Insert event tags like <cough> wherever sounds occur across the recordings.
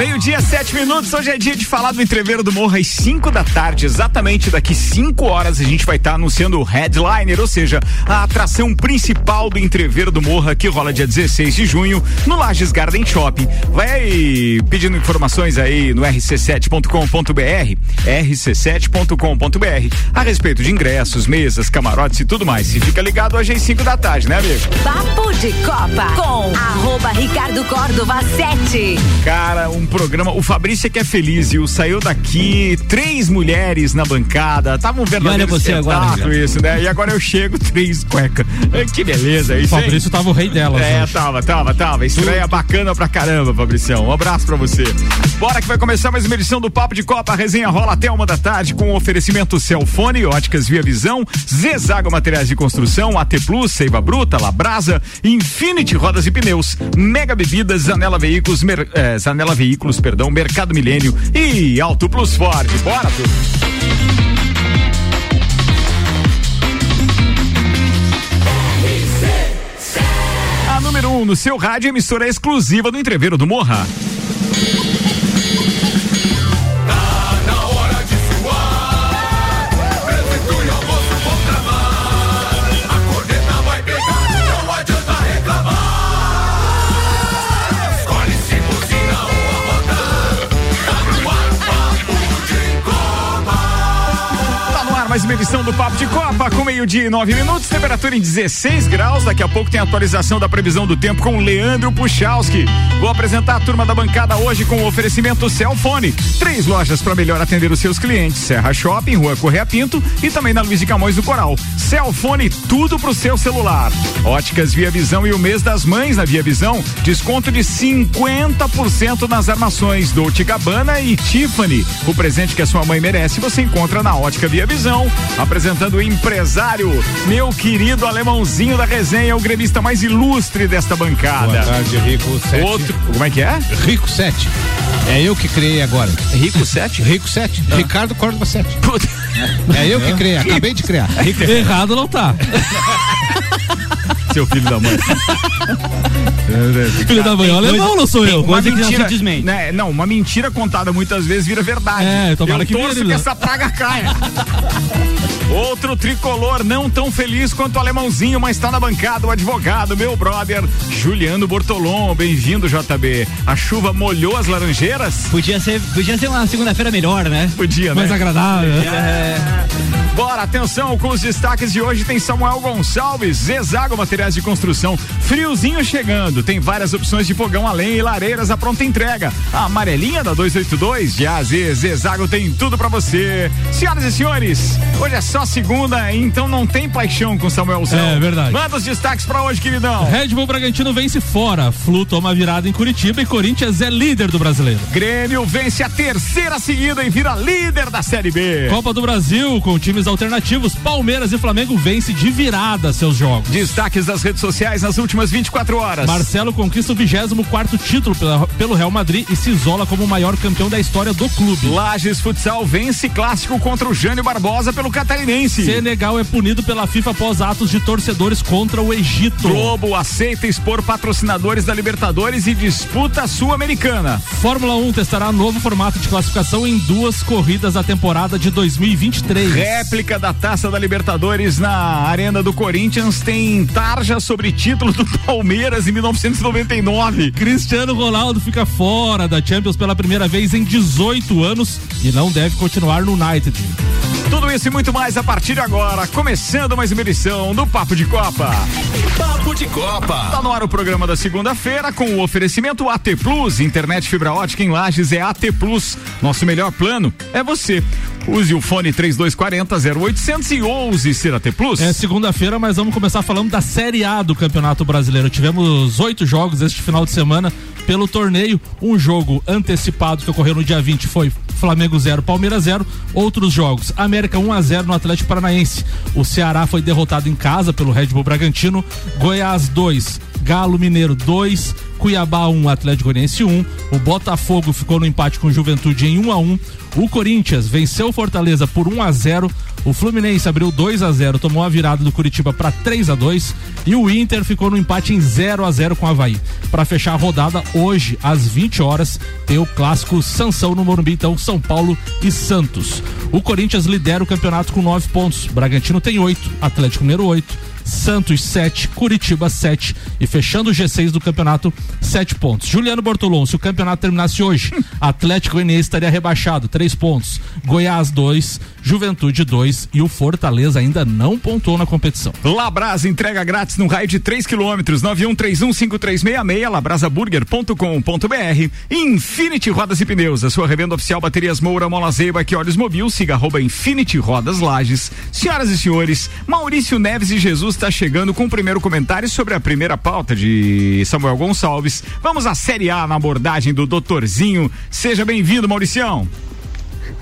Meio-dia, sete minutos. Hoje é dia de falar do entreveiro do Morro às 5 da tarde. Exatamente daqui cinco horas a gente vai estar tá anunciando o headliner, ou seja, a atração principal do entreveiro do Morra que rola dia 16 de junho no Lages Garden Shopping. Vai pedindo informações aí no rc7.com.br, rc7.com.br a respeito de ingressos, mesas, camarotes e tudo mais. E fica ligado hoje às 5 da tarde, né, amigo? Papo de Copa com arroba Ricardo Córdova 7. Cara, um programa. O Fabrício é que é feliz, viu? Saiu daqui três mulheres na bancada. Tava um verdadeiro você agora, isso, né? E agora eu chego, três cueca. Que beleza isso. O Fabrício hein? tava o rei delas. É, hoje. tava, tava, tava. Estreia bacana pra caramba, Fabricião. Um abraço pra você. Bora que vai começar mais uma edição do Papo de Copa. A resenha rola até uma da tarde com o oferecimento Celfone, óticas Via Visão, Zezago Materiais de Construção, AT Plus, Seiva Bruta, Labrasa, Infinity Rodas e Pneus, Mega Bebidas, Zanela Veículos, Mer, eh, Zanela Veículos, perdão, Mercado Milênio e Auto Plus Ford. Bora, tudo. A número 1 um no seu rádio, emissora exclusiva do Entreveiro do Morra. Mais uma edição do Papo de Copa, com meio-dia e nove minutos, temperatura em 16 graus. Daqui a pouco tem atualização da previsão do tempo com Leandro Puchalski. Vou apresentar a turma da bancada hoje com o oferecimento Celfone. Três lojas para melhor atender os seus clientes: Serra Shopping, Rua Correia Pinto e também na Luiz de Camões do Coral. Celfone, tudo pro seu celular. Óticas Via Visão e o mês das mães na Via Visão, desconto de 50% nas armações Dolce Gabbana e Tiffany. O presente que a sua mãe merece você encontra na Ótica Via Visão apresentando o empresário, meu querido alemãozinho da resenha, o gremista mais ilustre desta bancada. Boa tarde, Rico 7. Outro, como é que é? Rico 7. É eu que criei agora. Rico 7? Rico 7. Ah. Ricardo Córdoba 7. É eu que criei, acabei de criar. <laughs> Errado não tá. <laughs> Seu filho da mãe. filho da mãe, alemão não sou eu. Uma mentira, não, né, não, uma mentira contada muitas vezes vira verdade. É, tomara eu que torço vire, que né? essa praga caia. Outro tricolor não tão feliz quanto o alemãozinho, mas está na bancada, o advogado, meu brother, Juliano Bortolom. Bem-vindo, JB. A chuva molhou as laranjeiras? Podia ser, podia ser uma segunda-feira melhor, né? Podia, Mais né? agradável. É. Bora, atenção, com os destaques de hoje tem Samuel Gonçalves, Zezago Materiais de Construção, friozinho chegando, tem várias opções de fogão a lenha e lareiras à pronta entrega. A amarelinha da 282 de AZ, Zezago tem tudo para você. Senhoras e senhores, hoje é só segunda, então não tem paixão com Samuelzão. É verdade. Manda os destaques para hoje, queridão. Red Bull Bragantino vence fora, Flu toma virada em Curitiba e Corinthians é líder do brasileiro. Grêmio vence a terceira seguida e vira líder da Série B. Copa do Brasil com times alternativos, Palmeiras e Flamengo vence de virada seus jogos. Destaques das redes sociais nas últimas 24 horas. Marcelo conquista o 24 quarto título pela, pelo Real Madrid e se isola como o maior campeão da história do clube. Lages Futsal vence clássico contra o Jânio Barbosa pelo Catarinense. Senegal é punido pela FIFA após atos de torcedores contra o Egito. Globo aceita expor patrocinadores da Libertadores e disputa sul-americana. Fórmula 1 testará novo formato de classificação em duas corridas da temporada de 2023. Réplica da Taça da Libertadores na Arena do Corinthians tem tarja sobre título do Palmeiras em 1999. Cristiano Ronaldo fica fora da Champions pela primeira vez em 18 anos e não deve continuar no United. Tudo isso e muito mais a partir de agora, começando mais uma edição do Papo de Copa. Papo de Copa. Tá no ar o programa da segunda-feira com o oferecimento AT Plus, internet fibra ótica em Lages é AT Plus. Nosso melhor plano é você. Use o fone 3240 0800 e ouse ser AT Plus. É segunda-feira, mas vamos começar falando da Série A do Campeonato Brasileiro. Tivemos oito jogos este final de semana pelo torneio. Um jogo antecipado que ocorreu no dia 20 foi Flamengo 0, Palmeiras 0. Outros jogos: América 1 a 0 no Atlético Paranaense. O Ceará foi derrotado em casa pelo Red Bull Bragantino. Goiás 2, Galo Mineiro 2, Cuiabá 1, Atlético Goianiense 1. O Botafogo ficou no empate com Juventude em 1 a 1. O Corinthians venceu Fortaleza por 1 a 0. O Fluminense abriu 2 a 0 tomou a virada do Curitiba para 3 a 2 e o Inter ficou no empate em 0 a 0 com o Havaí. Para fechar a rodada, hoje, às 20 horas, tem o clássico Sansão no Morumbi, então São Paulo e Santos. O Corinthians lidera o campeonato com 9 pontos. Bragantino tem 8, Atlético Mineiro 8. Santos 7, Curitiba 7 e fechando o G6 do campeonato, 7 pontos. Juliano Bortolom, se o campeonato terminasse hoje, <laughs> Atlético Goianiense estaria rebaixado, 3 pontos. Goiás 2, Juventude 2 e o Fortaleza ainda não pontuou na competição. Labrasa entrega grátis no raio de 3 quilômetros, 91315366, labrasaburger.com.br. Infinity Rodas e Pneus, a sua revenda oficial Baterias Moura, Mola Zeiba, que olhos mobil, siga arroba Infinity Rodas Lages. Senhoras e senhores, Maurício Neves e Jesus está chegando com o primeiro comentário sobre a primeira pauta de Samuel Gonçalves. Vamos à Série A na abordagem do doutorzinho. Seja bem-vindo, Mauricião.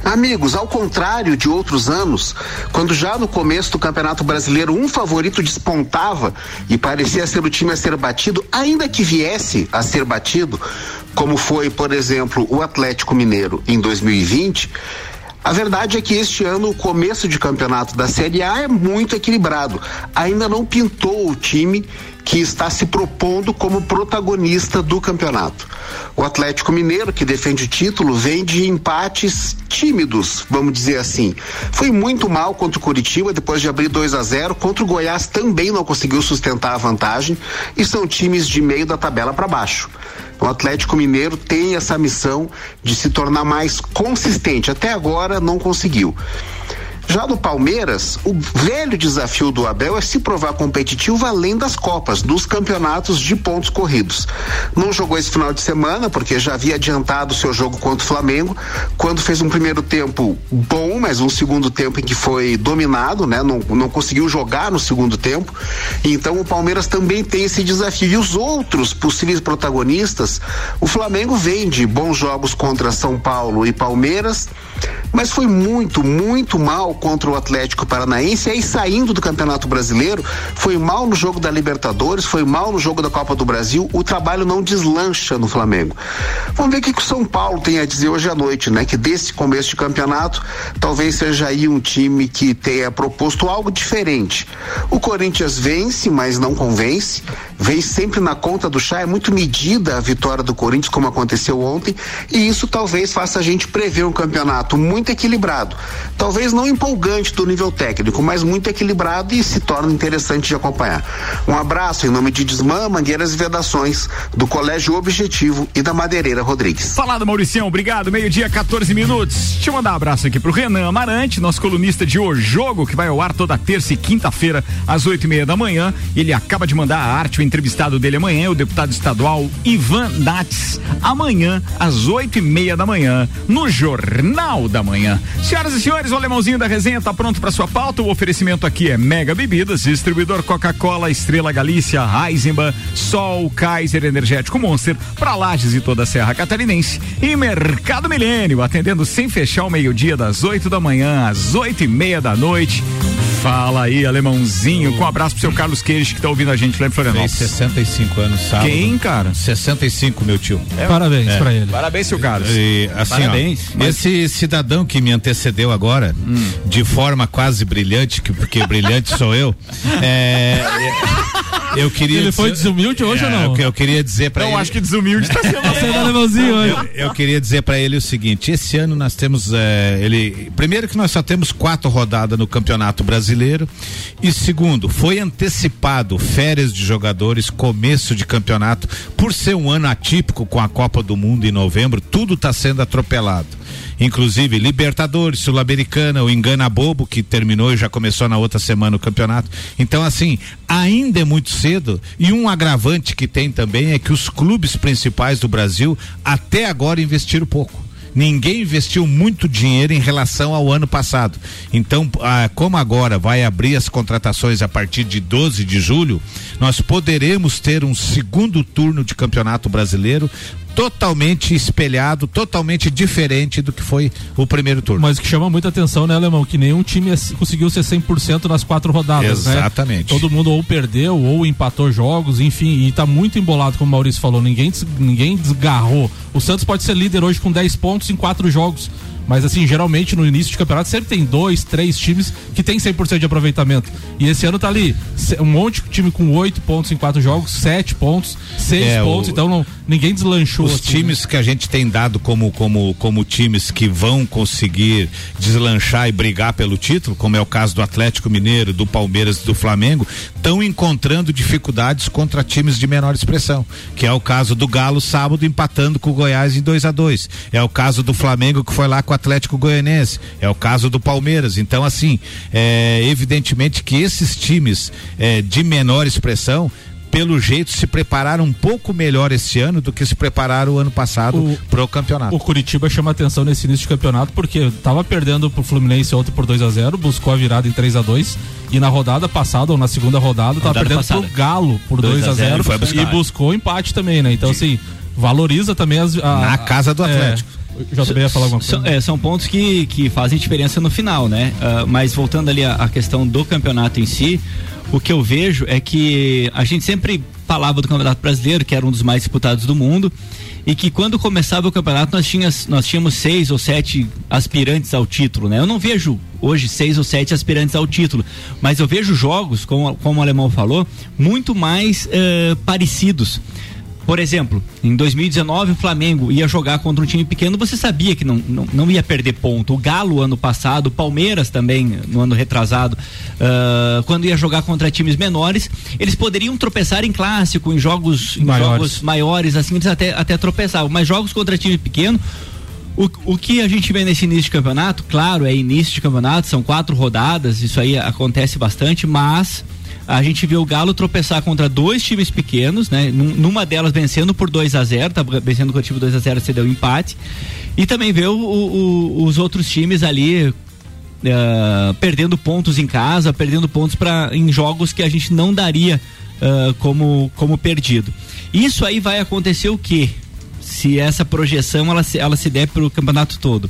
Amigos, ao contrário de outros anos, quando já no começo do Campeonato Brasileiro um favorito despontava e parecia ser o time a ser batido, ainda que viesse a ser batido, como foi, por exemplo, o Atlético Mineiro em 2020, a verdade é que este ano o começo de campeonato da Série A é muito equilibrado. Ainda não pintou o time que está se propondo como protagonista do campeonato. O Atlético Mineiro, que defende o título, vem de empates tímidos, vamos dizer assim. Foi muito mal contra o Curitiba depois de abrir 2 a 0, contra o Goiás também não conseguiu sustentar a vantagem e são times de meio da tabela para baixo. O Atlético Mineiro tem essa missão de se tornar mais consistente. Até agora não conseguiu. Já no Palmeiras, o velho desafio do Abel é se provar competitivo além das Copas, dos campeonatos de pontos corridos. Não jogou esse final de semana, porque já havia adiantado seu jogo contra o Flamengo, quando fez um primeiro tempo bom, mas um segundo tempo em que foi dominado, né? Não, não conseguiu jogar no segundo tempo. Então o Palmeiras também tem esse desafio. E os outros possíveis protagonistas, o Flamengo vem de bons jogos contra São Paulo e Palmeiras, mas foi muito, muito mal contra o Atlético Paranaense, e aí saindo do Campeonato Brasileiro, foi mal no jogo da Libertadores, foi mal no jogo da Copa do Brasil, o trabalho não deslancha no Flamengo. Vamos ver o que, que o São Paulo tem a dizer hoje à noite, né? Que desse começo de campeonato, talvez seja aí um time que tenha proposto algo diferente. O Corinthians vence, mas não convence, vem sempre na conta do chá, é muito medida a vitória do Corinthians, como aconteceu ontem, e isso talvez faça a gente prever um campeonato muito equilibrado. Talvez não empolgante do nível técnico, mas muito equilibrado e se torna interessante de acompanhar. Um abraço em nome de Desmã, Mangueiras e Vedações, do Colégio Objetivo e da Madeireira Rodrigues. Falado, Mauricião, obrigado. Meio-dia, 14 minutos. Deixa eu mandar um abraço aqui pro Renan Amarante, nosso colunista de O Jogo, que vai ao ar toda terça e quinta-feira, às oito e meia da manhã. Ele acaba de mandar a arte, o entrevistado dele amanhã, o deputado estadual Ivan Nats, amanhã, às oito e meia da manhã, no Jornal da Manhã. Senhoras e senhores, o alemãozinho da resenha está pronto para sua pauta. O oferecimento aqui é Mega Bebidas, distribuidor Coca-Cola, Estrela Galícia, Heisenbahn, Sol, Kaiser Energético Monster, para Lages e toda a Serra Catarinense. E Mercado Milênio, atendendo sem fechar o meio-dia, das 8 da manhã às oito e meia da noite. Fala aí, alemãozinho. Com um abraço pro seu Carlos Queijo, que tá ouvindo a gente lá em Florianópolis. Fez 65 anos, sábado. Quem, cara? 65, meu tio. Parabéns É. pra ele. Parabéns, seu Carlos. E, assim, Parabéns. ó, esse cidadão que me antecedeu agora, Hum. de forma quase brilhante, que, porque brilhante sou eu, <laughs> é, eu queria Ele foi dizer- desumilde hoje ou é, não? Eu, eu queria dizer pra Eu ele. acho que desumilde tá sendo <laughs> Você tá hoje. Eu, eu queria dizer pra ele o seguinte: esse ano nós temos é, ele primeiro que nós só temos quatro rodadas no Campeonato Brasileiro e segundo foi antecipado férias de jogadores, começo de campeonato por ser um ano atípico com a Copa do Mundo em novembro, tudo está sendo atropelado. Inclusive Libertadores, Sul-Americana, o Engana Bobo que terminou e já começou na outra semana o campeonato. Então assim, ainda é muito cedo e um agravante que tem também é que os clubes principais do Brasil até agora investiram pouco. Ninguém investiu muito dinheiro em relação ao ano passado. Então, ah, como agora vai abrir as contratações a partir de 12 de julho, nós poderemos ter um segundo turno de campeonato brasileiro totalmente espelhado, totalmente diferente do que foi o primeiro turno. Mas o que chama muita atenção, né, Alemão? Que nenhum time é- conseguiu ser 100% nas quatro rodadas, né? Exatamente. Todo mundo ou perdeu ou empatou jogos, enfim, e tá muito embolado, como o Maurício falou. Ninguém, ninguém desgarrou. O Santos pode ser líder hoje com 10 pontos em quatro jogos. Mas assim, geralmente no início de campeonato sempre tem dois, três times que tem 100% de aproveitamento. E esse ano tá ali um monte de time com oito pontos em quatro jogos, sete pontos, seis É, pontos, o- então não, ninguém deslanchou. Os assim, times que a gente tem dado como, como, como times que vão conseguir deslanchar e brigar pelo título, como é o caso do Atlético Mineiro, do Palmeiras e do Flamengo, estão encontrando dificuldades contra times de menor expressão, que é o caso do Galo sábado empatando com o Goiás em 2 a 2 É o caso do Flamengo que foi lá com o Atlético Goianense, é o caso do Palmeiras. Então, assim, é evidentemente que esses times é, de menor expressão pelo jeito se prepararam um pouco melhor esse ano do que se prepararam o ano passado O- pro campeonato. O Curitiba chama atenção nesse início de campeonato porque tava perdendo pro Fluminense ontem por 2 a 0 buscou a virada em 3 a 2 e na rodada passada ou na segunda rodada tava Rodada perdendo passada. pro Galo por 2 2 a a 0 0 foi buscar. e buscou o empate também, né? Então assim, valoriza também as a- Na casa do Atlético. É, ia falar alguma coisa. São, é, são pontos que, que fazem diferença no final, né? Ah, mas voltando ali à, questão do campeonato em si, o que eu vejo é que a gente sempre falava do Campeonato Brasileiro, que era um dos mais disputados do mundo, e que quando começava o campeonato nós, tínhamos nós tínhamos seis ou sete aspirantes ao título, né? Eu não vejo hoje seis ou sete aspirantes ao título, mas eu vejo jogos, como, como o alemão falou, muito mais eh, parecidos. Por exemplo, em 2019 o Flamengo ia jogar contra um time pequeno, você sabia que não, não, não ia perder ponto. O Galo ano passado, o Palmeiras também no ano retrasado, ah, quando ia jogar contra times menores, eles poderiam tropeçar em clássico, em jogos, em Maiores. jogos maiores, assim, eles até, até tropeçavam. Mas jogos contra time pequeno, o, o que a gente vê nesse início de campeonato, claro, é início de campeonato, são quatro rodadas, isso aí acontece bastante, mas a gente vê o Galo tropeçar contra dois times pequenos, né? Num- Numa delas vencendo por 2 a 0 tá vencendo o time 2 a 0 você deu empate. E também vê o- o- os outros times ali eh, perdendo pontos em casa, perdendo pontos para em jogos que a gente não daria eh, como, como perdido. Isso aí vai acontecer o quê? Se essa projeção ela se, ela se der para o campeonato todo.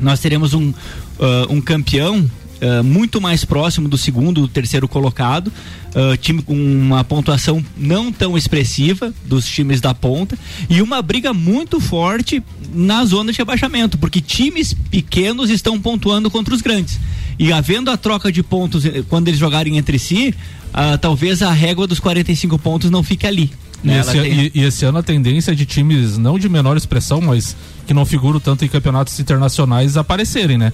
Nós teremos um, ah, um campeão ah, muito mais próximo do segundo, do terceiro colocado, ah, time com uma pontuação não tão expressiva dos times da ponta e uma briga muito forte na zona de rebaixamento, porque times pequenos estão pontuando contra os grandes. E havendo a troca de pontos eh, quando eles jogarem entre si, ah, talvez a régua dos 45 pontos não fique ali. E né? esse, Ela tem- e- e esse ano a tendência é de times não de menor expressão, mas que não figuram tanto em campeonatos internacionais aparecerem, né?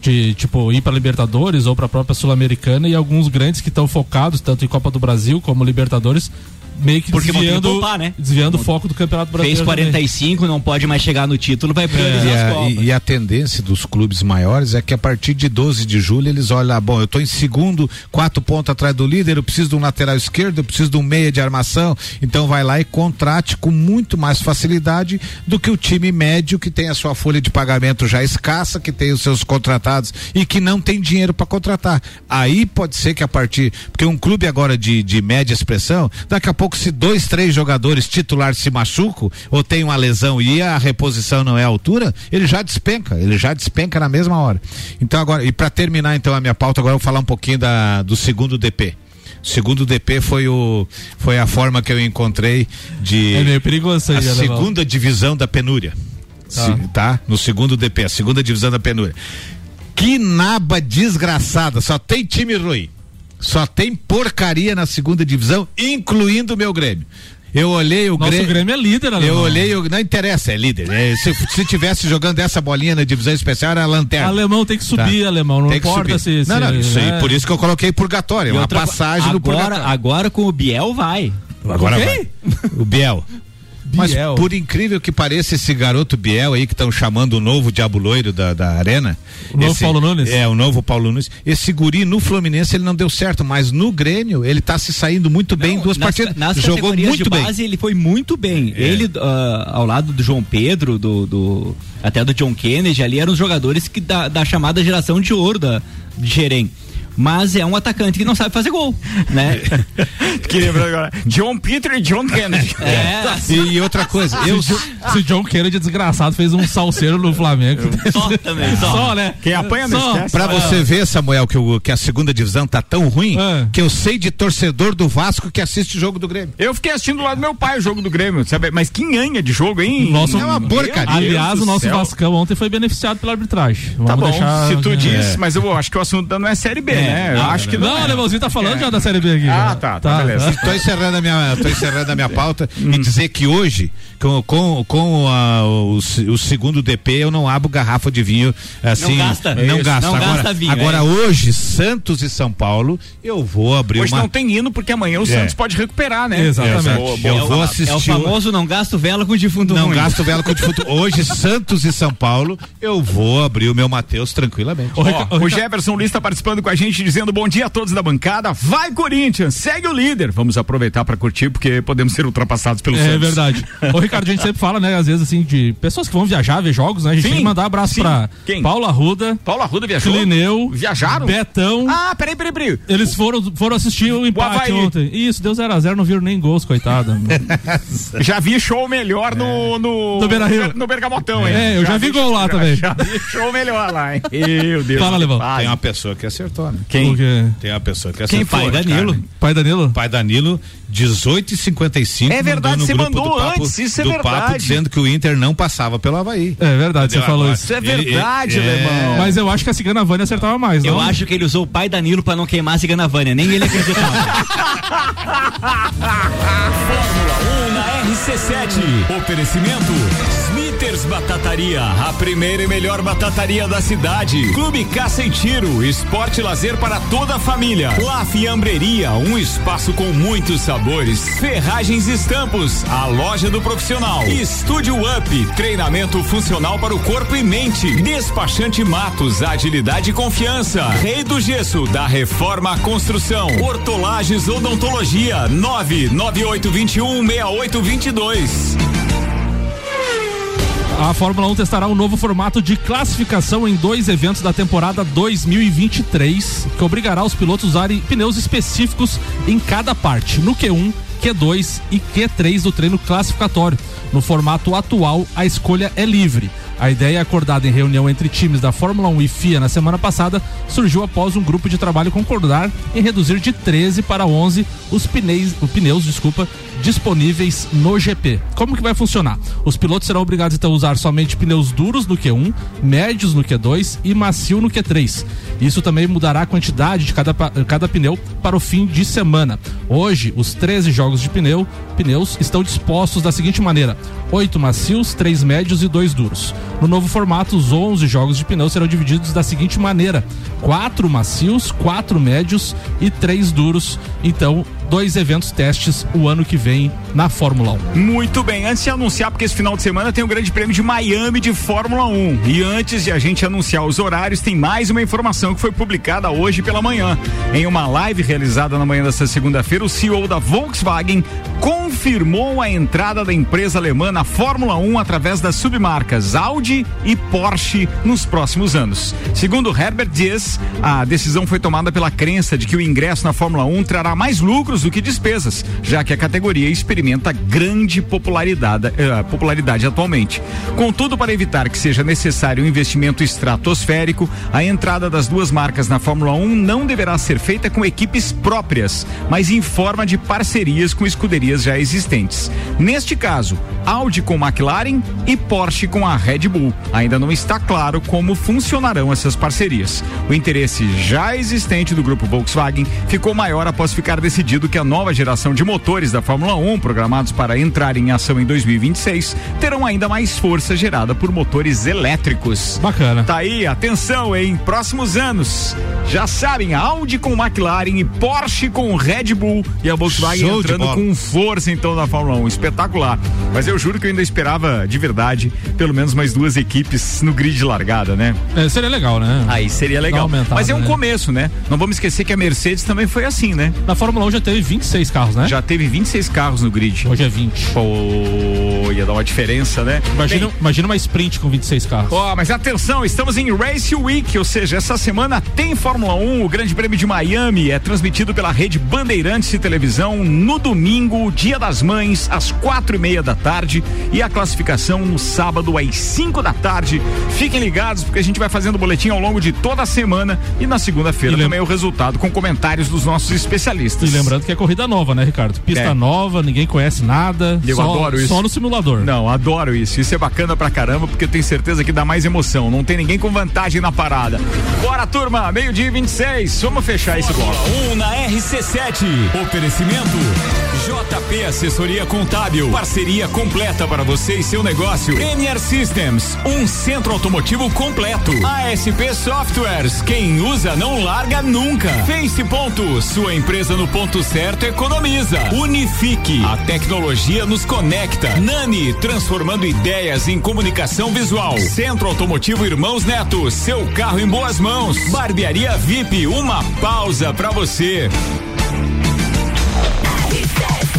De tipo ir para Libertadores ou para a própria Sul-Americana e alguns grandes que estão focados tanto em Copa do Brasil como Libertadores meio que Porque desviando, poupar, né? desviando o foco do Campeonato Brasileiro. Fez também. 45, não pode mais chegar no título, vai priorizar E as a, Copas. e- e a tendência dos clubes maiores é que a partir de 12 de julho eles olham, ah, bom, eu estou em segundo, quatro pontos atrás do líder, eu preciso de um lateral esquerdo, eu preciso de um meia de armação, então vai lá e contrate com muito mais facilidade do que o time médio que tem a sua folha de pagamento já escassa, que tem os seus contratados e que não tem dinheiro para contratar. Aí pode ser que a partir, porque um clube agora de, de média expressão, daqui a pouco se dois, três jogadores titulares se machucam ou tem uma lesão e a reposição não é à altura, ele já despenca, ele já despenca na mesma hora. Então agora, e para terminar então a minha pauta, agora eu vou falar um pouquinho da, do segundo DP. O segundo DP foi o foi a forma que eu encontrei de É meio perigoso aí, a segunda divisão da penúria. Tá. Se- tá? No segundo DP, a segunda divisão da penúria. Que naba desgraçada, só tem time ruim. Só tem porcaria na segunda divisão, incluindo o meu Grêmio. Eu olhei o Nosso Grêmio. Grêmio é líder, Alemão. Eu olhei, o- não interessa, é líder. É, se, se tivesse jogando essa bolinha na divisão especial, era a lanterna. Alemão tem que subir, Tá. alemão. Não Tem que importa subir. se, Não, não, se- isso aí, né? por isso que eu coloquei purgatório, é E uma outra- passagem agora, purgatório. agora com o Biel vai. Agora vai. O Biel. <laughs> Mas Biel. por incrível que pareça, esse garoto Biel aí que estão chamando o novo Diabo Loiro da, da Arena. O novo esse- Paulo Nunes? É, o novo Paulo Nunes. Esse guri no Fluminense ele não deu certo, mas no Grêmio ele tá se saindo muito bem em Não, duas nas, partidas. Nas Jogou categorias muito de bem. base ele foi muito bem. É. Ele ah, ao lado do João Pedro, do, do- até do John Kennedy ali eram os jogadores que da, da chamada geração de ouro da de Xerém. Mas é um atacante que não sabe fazer gol, né? <laughs> que lembra agora. John Peter e John Kennedy. É, E outra coisa, eu, Se o John Kennedy desgraçado fez um salseiro no Flamengo. <laughs> só também, só. Só, né? Quem apanha não Só. esquece. Pra você ver, Samuel, que, o, que a segunda divisão tá tão ruim É. que eu sei de torcedor do Vasco que assiste o jogo do Grêmio. Eu fiquei assistindo lá do meu pai o jogo do Grêmio, sabe? Mas que ganha de jogo, hein? Nosso- É uma porcaria. Aliás, o nosso céu. Vascão ontem foi beneficiado pela arbitragem. Vamos Tá bom, deixar- se tu é. diz, mas eu acho que o assunto não é Série B, né? Eu acho que não. Não, é. o Alemãozinho tá falando já da Série B aqui. Ah, já. tá, tá, beleza. Tô encerrando a minha, tô encerrando a minha pauta Hum. e dizer que hoje, com, com, com a- o, o segundo DP, eu não abro garrafa de vinho assim. gasta. Não Isso, gasta. não agora, gasta vinho, agora é. hoje, Santos e São Paulo, eu vou abrir Hoje uma. não tem hino porque amanhã o Santos pode recuperar, né? Exatamente. Boa, boa. eu vou assistir. É o famoso não gasto vela com defunto Não ruim. gasto vela com defunto. <laughs> Hoje, Santos e São Paulo, eu vou abrir o meu Matheus tranquilamente. Rica- o Rica- Jefferson Luiz está participando com a gente, dizendo bom dia a todos da bancada. Vai, Corinthians, segue o líder. Vamos aproveitar para curtir, porque podemos ser ultrapassados pelo É Santos. verdade. Ô, Ricardo, a gente sempre fala, né, às vezes, assim, de pessoas que vão viajar, ver jogos, né? A gente Sim, tem que mandar abraço sim. pra Quem? Paula Arruda, Paulo Arruda viajou? Clineu, Viajaram? Betão. Ah, peraí, peraí, peraí. Eles foram, foram assistir o empate Havaí. ontem. Isso, deu 0x0, não viram nem gols, coitada. <laughs> Já vi show melhor no. No, No Beira-Rio. no Bergamotão, hein? É, eu já vi gol lá já- também. <laughs> Já vi show melhor lá, hein? Meu Deus. Fala, Levão. Tem uma pessoa que acertou, né? Quem? Porque- Tem uma pessoa que Quem foi? Pai Danilo. Pai Danilo? Pai Danilo, 18h55. É verdade, você mandou do papo, antes, isso é do verdade. papo dizendo que o Inter não passava pelo Havaí. É verdade, você falou isso. Isso é verdade, ele- Alemão. Mas eu acho que a Cigana Vânia acertava mais, Eu não? acho que ele usou o pai Danilo pra não queimar a cigana Vânia, nem ele acreditava. <laughs> Fórmula 1 na RC7. Oferecimento Smithers Batataria, a primeira e melhor batataria da cidade. Clube Caça e Tiro, esporte e lazer para toda a família. La Fiambreria, um espaço com muitos sabores. Ferragens e Estampos, a loja do profissional. Estúdio Up, treinamento funcional para o corpo e mente. Despachante Matos, agilidade e confiança. Rei do Gesso, da Reforma Construção. Hortolagens Odontologia, 99821 6822. A Fórmula 1 testará um novo formato de classificação em dois eventos da temporada 2023, que obrigará os pilotos a usarem pneus específicos em cada parte, no Q1, Q2 e Q3 do treino classificatório. No formato atual, a escolha é livre. A ideia acordada em reunião entre times da Fórmula 1 e FIA na semana passada surgiu após um grupo de trabalho concordar em reduzir de 13 para 11 os pneus, pneus desculpa, disponíveis no GP. Como que vai funcionar? Os pilotos serão obrigados então a usar somente pneus duros no Q1, médios no Q2 e macio no Q3. Isso também mudará a quantidade de cada, cada pneu para o fim de semana. Hoje, os 13 jogos de pneu, pneus estão dispostos da seguinte maneira: 8 macios, 3 médios e 2 duros. No novo formato, os 11 jogos de pneu serão divididos da seguinte maneira: 4 macios, 4 médios e 3 duros. Então, dois eventos testes o ano que vem na Fórmula 1. Muito bem, antes de anunciar, porque esse final de semana tem o Grande Prêmio de Miami de Fórmula 1. E antes de a gente anunciar os horários, tem mais uma informação que foi publicada hoje pela manhã. Em uma live realizada na manhã desta segunda-feira, o CEO da Volkswagen confirmou a entrada da empresa alemã na Fórmula 1 através das submarcas Audi e Porsche nos próximos anos. Segundo Herbert Dies, a decisão foi tomada pela crença de que o ingresso na Fórmula 1 trará mais lucros do que despesas, já que a categoria experimenta grande popularidade, eh, popularidade atualmente. Contudo, para evitar que seja necessário um investimento estratosférico, a entrada das duas marcas na Fórmula 1 não deverá ser feita com equipes próprias, mas em forma de parcerias com escuderias já existentes. Neste caso, Audi com McLaren e Porsche com a Red Bull. Ainda não está claro como funcionarão essas parcerias. O interesse já existente do grupo Volkswagen ficou maior após ficar decidido que a nova geração de motores da Fórmula 1, programados para entrar em ação em 2026, terão ainda mais força gerada por motores elétricos. Bacana. Tá aí, atenção, hein? Próximos anos. Já sabem, Audi com McLaren e Porsche com Red Bull e a Volkswagen Show entrando com força então na Fórmula 1. Espetacular. Mas eu juro que eu ainda esperava de verdade pelo menos mais duas equipes no grid de largada, né? É, seria legal, né? Aí seria legal. Mas é um né? começo, né? Não vamos esquecer que a Mercedes também foi assim, né? Na Fórmula 1 já teve 26 carros, né? Já teve 26 carros no grid. Hoje é 20. Olha Ia dar uma diferença, né? Imagina, Bem, imagina uma sprint com 26 carros. Ó, mas atenção, estamos em Race Week, ou seja, essa semana tem Fórmula 1, o Grande Prêmio de Miami é transmitido pela rede Bandeirantes de televisão no domingo, Dia das Mães, às quatro e meia da tarde e a classificação no sábado às 5 da tarde. Fiquem ligados porque a gente vai fazendo boletim ao longo de toda a semana e na segunda-feira também o resultado com comentários dos nossos especialistas. E lembrando que é corrida nova, né, Ricardo? Pista É. nova, ninguém conhece nada. Eu só, adoro isso. Só no simulador. Não, adoro isso. Isso é bacana pra caramba, porque eu tenho certeza que dá mais emoção. Não tem ninguém com vantagem na parada. Bora, turma! Meio-dia e 26. Vamos fechar esse bloco. 1 na RC7. Oferecimento JP Assessoria Contábil. Parceria completa para você e seu negócio. NR Systems, um centro automotivo completo. ASP Softwares, quem usa não larga nunca. Face Ponto, sua empresa no ponto certo economiza. Unifique, a tecnologia nos conecta. Nani, transformando ideias em comunicação visual. Centro Automotivo Irmãos Neto, seu carro em boas mãos. Barbearia VIP, uma pausa pra você.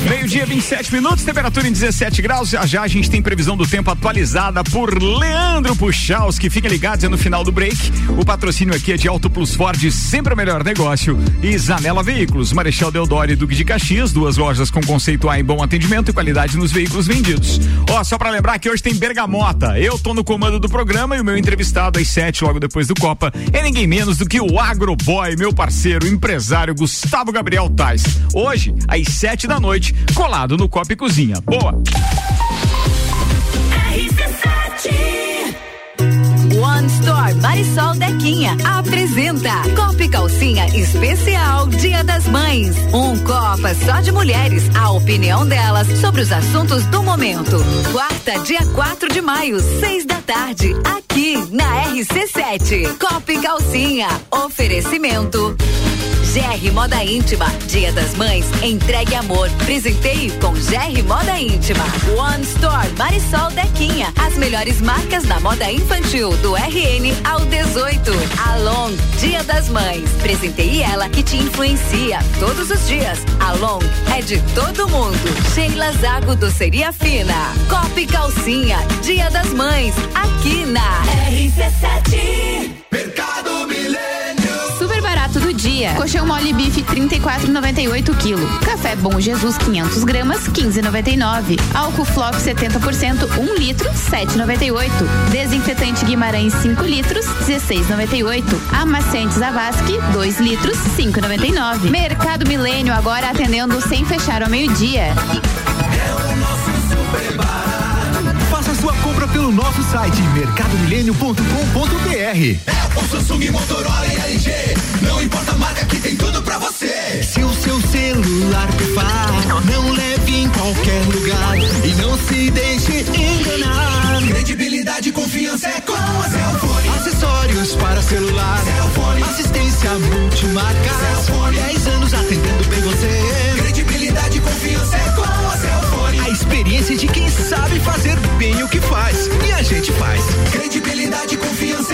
Meio-dia, 27 minutos, temperatura em 17 graus. Já já a gente tem previsão do tempo atualizada por Leandro Puchalski. Fiquem ligados, é no final do break. O patrocínio aqui é de Auto Plus Ford, sempre o melhor negócio. E Zanela Veículos, Marechal Deodoro e Duque de Caxias, duas lojas com conceito A em bom atendimento e qualidade nos veículos vendidos. Ó, só pra lembrar que hoje tem Bergamota. Eu tô no comando do programa e o meu entrevistado às 7, logo depois do Copa, é ninguém menos do que o Agroboy, meu parceiro, empresário Gustavo Gabriel Tais. Hoje, às 7 da noite, colado no Copa e Cozinha. Boa! One Store Marisol Dequinha apresenta Copa e Calcinha Especial Dia das Mães. Um Copa só de mulheres, a opinião delas sobre os assuntos do momento. Quarta, dia 4 de maio, seis da tarde, aqui na RC7. Copa e Calcinha, oferecimento. GR Moda Íntima, Dia das Mães, entregue amor, presenteie com GR Moda Íntima. One Store Marisol Dequinha, as melhores marcas da moda infantil do RN ao 18. Along, Dia das Mães, presenteie ela que te influencia todos os dias. Along é de todo mundo. Sheila Zago Doceria Fina, Copa e Calcinha, Dia das Mães, aqui na RC7. Super dia. Colchão mole bife 34,98 kg. Café Bom Jesus 500 gramas 15,99. Álcool Flop 70% 1 litro 7,98. Desinfetante Guimarães 5 litros 16,98. Amaciantes Avasque 2 litros 5,99. Mercado Milênio agora atendendo sem fechar ao meio-dia. Sua pelo nosso site mercadomilênio.com.br. Apple, Samsung, Motorola e LG. Não importa a marca que tem tudo pra você. Se o seu celular pifar, não leve em qualquer lugar e não se deixe enganar. Credibilidade e confiança é com a Cellfone. Acessórios para celular, Cellfone. assistência multimarca, Cellfone. 10 anos atendendo bem você. Credibilidade e confiança é com. A experiência de quem sabe fazer bem o que faz. E a gente faz. Credibilidade e confiança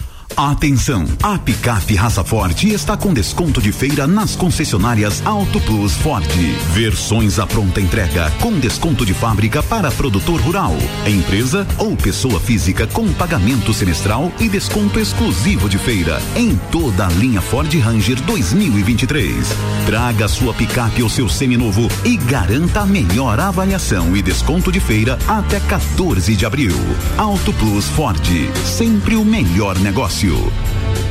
Atenção! A picape Raça Forte está com desconto de feira nas concessionárias Auto Plus Ford. Versões à pronta entrega com desconto de fábrica para produtor rural, empresa ou pessoa física com pagamento semestral e desconto exclusivo de feira em toda a linha Ford Ranger 2023. Traga sua picape ou seu seminovo e garanta a melhor avaliação e desconto de feira até 14 de abril. Auto Plus Ford, sempre o melhor negócio. You.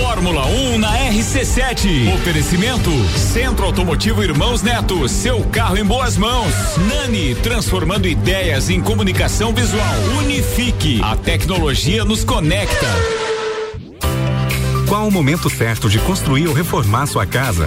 Fórmula 1 na RC7. Oferecimento Centro Automotivo Irmãos Neto. Seu carro em boas mãos. Nani, transformando ideias em comunicação visual. Unifique. A tecnologia nos conecta. Qual o momento certo de construir ou reformar sua casa?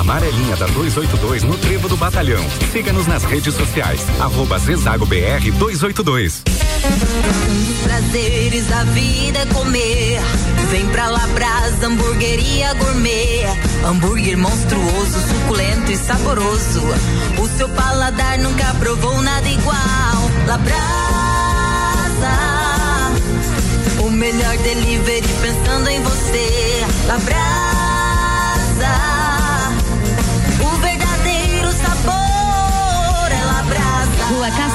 Amarelinha da 282 no Trevo do Batalhão. Siga-nos nas redes sociais. Arroba Zezago BR 282. Um dos prazeres da vida é comer. Vem pra Labrasa, hamburgueria gourmet. Hambúrguer monstruoso, suculento e saboroso. O seu paladar nunca provou nada igual. Labrasa, o melhor delivery pensando em você. Labrasa,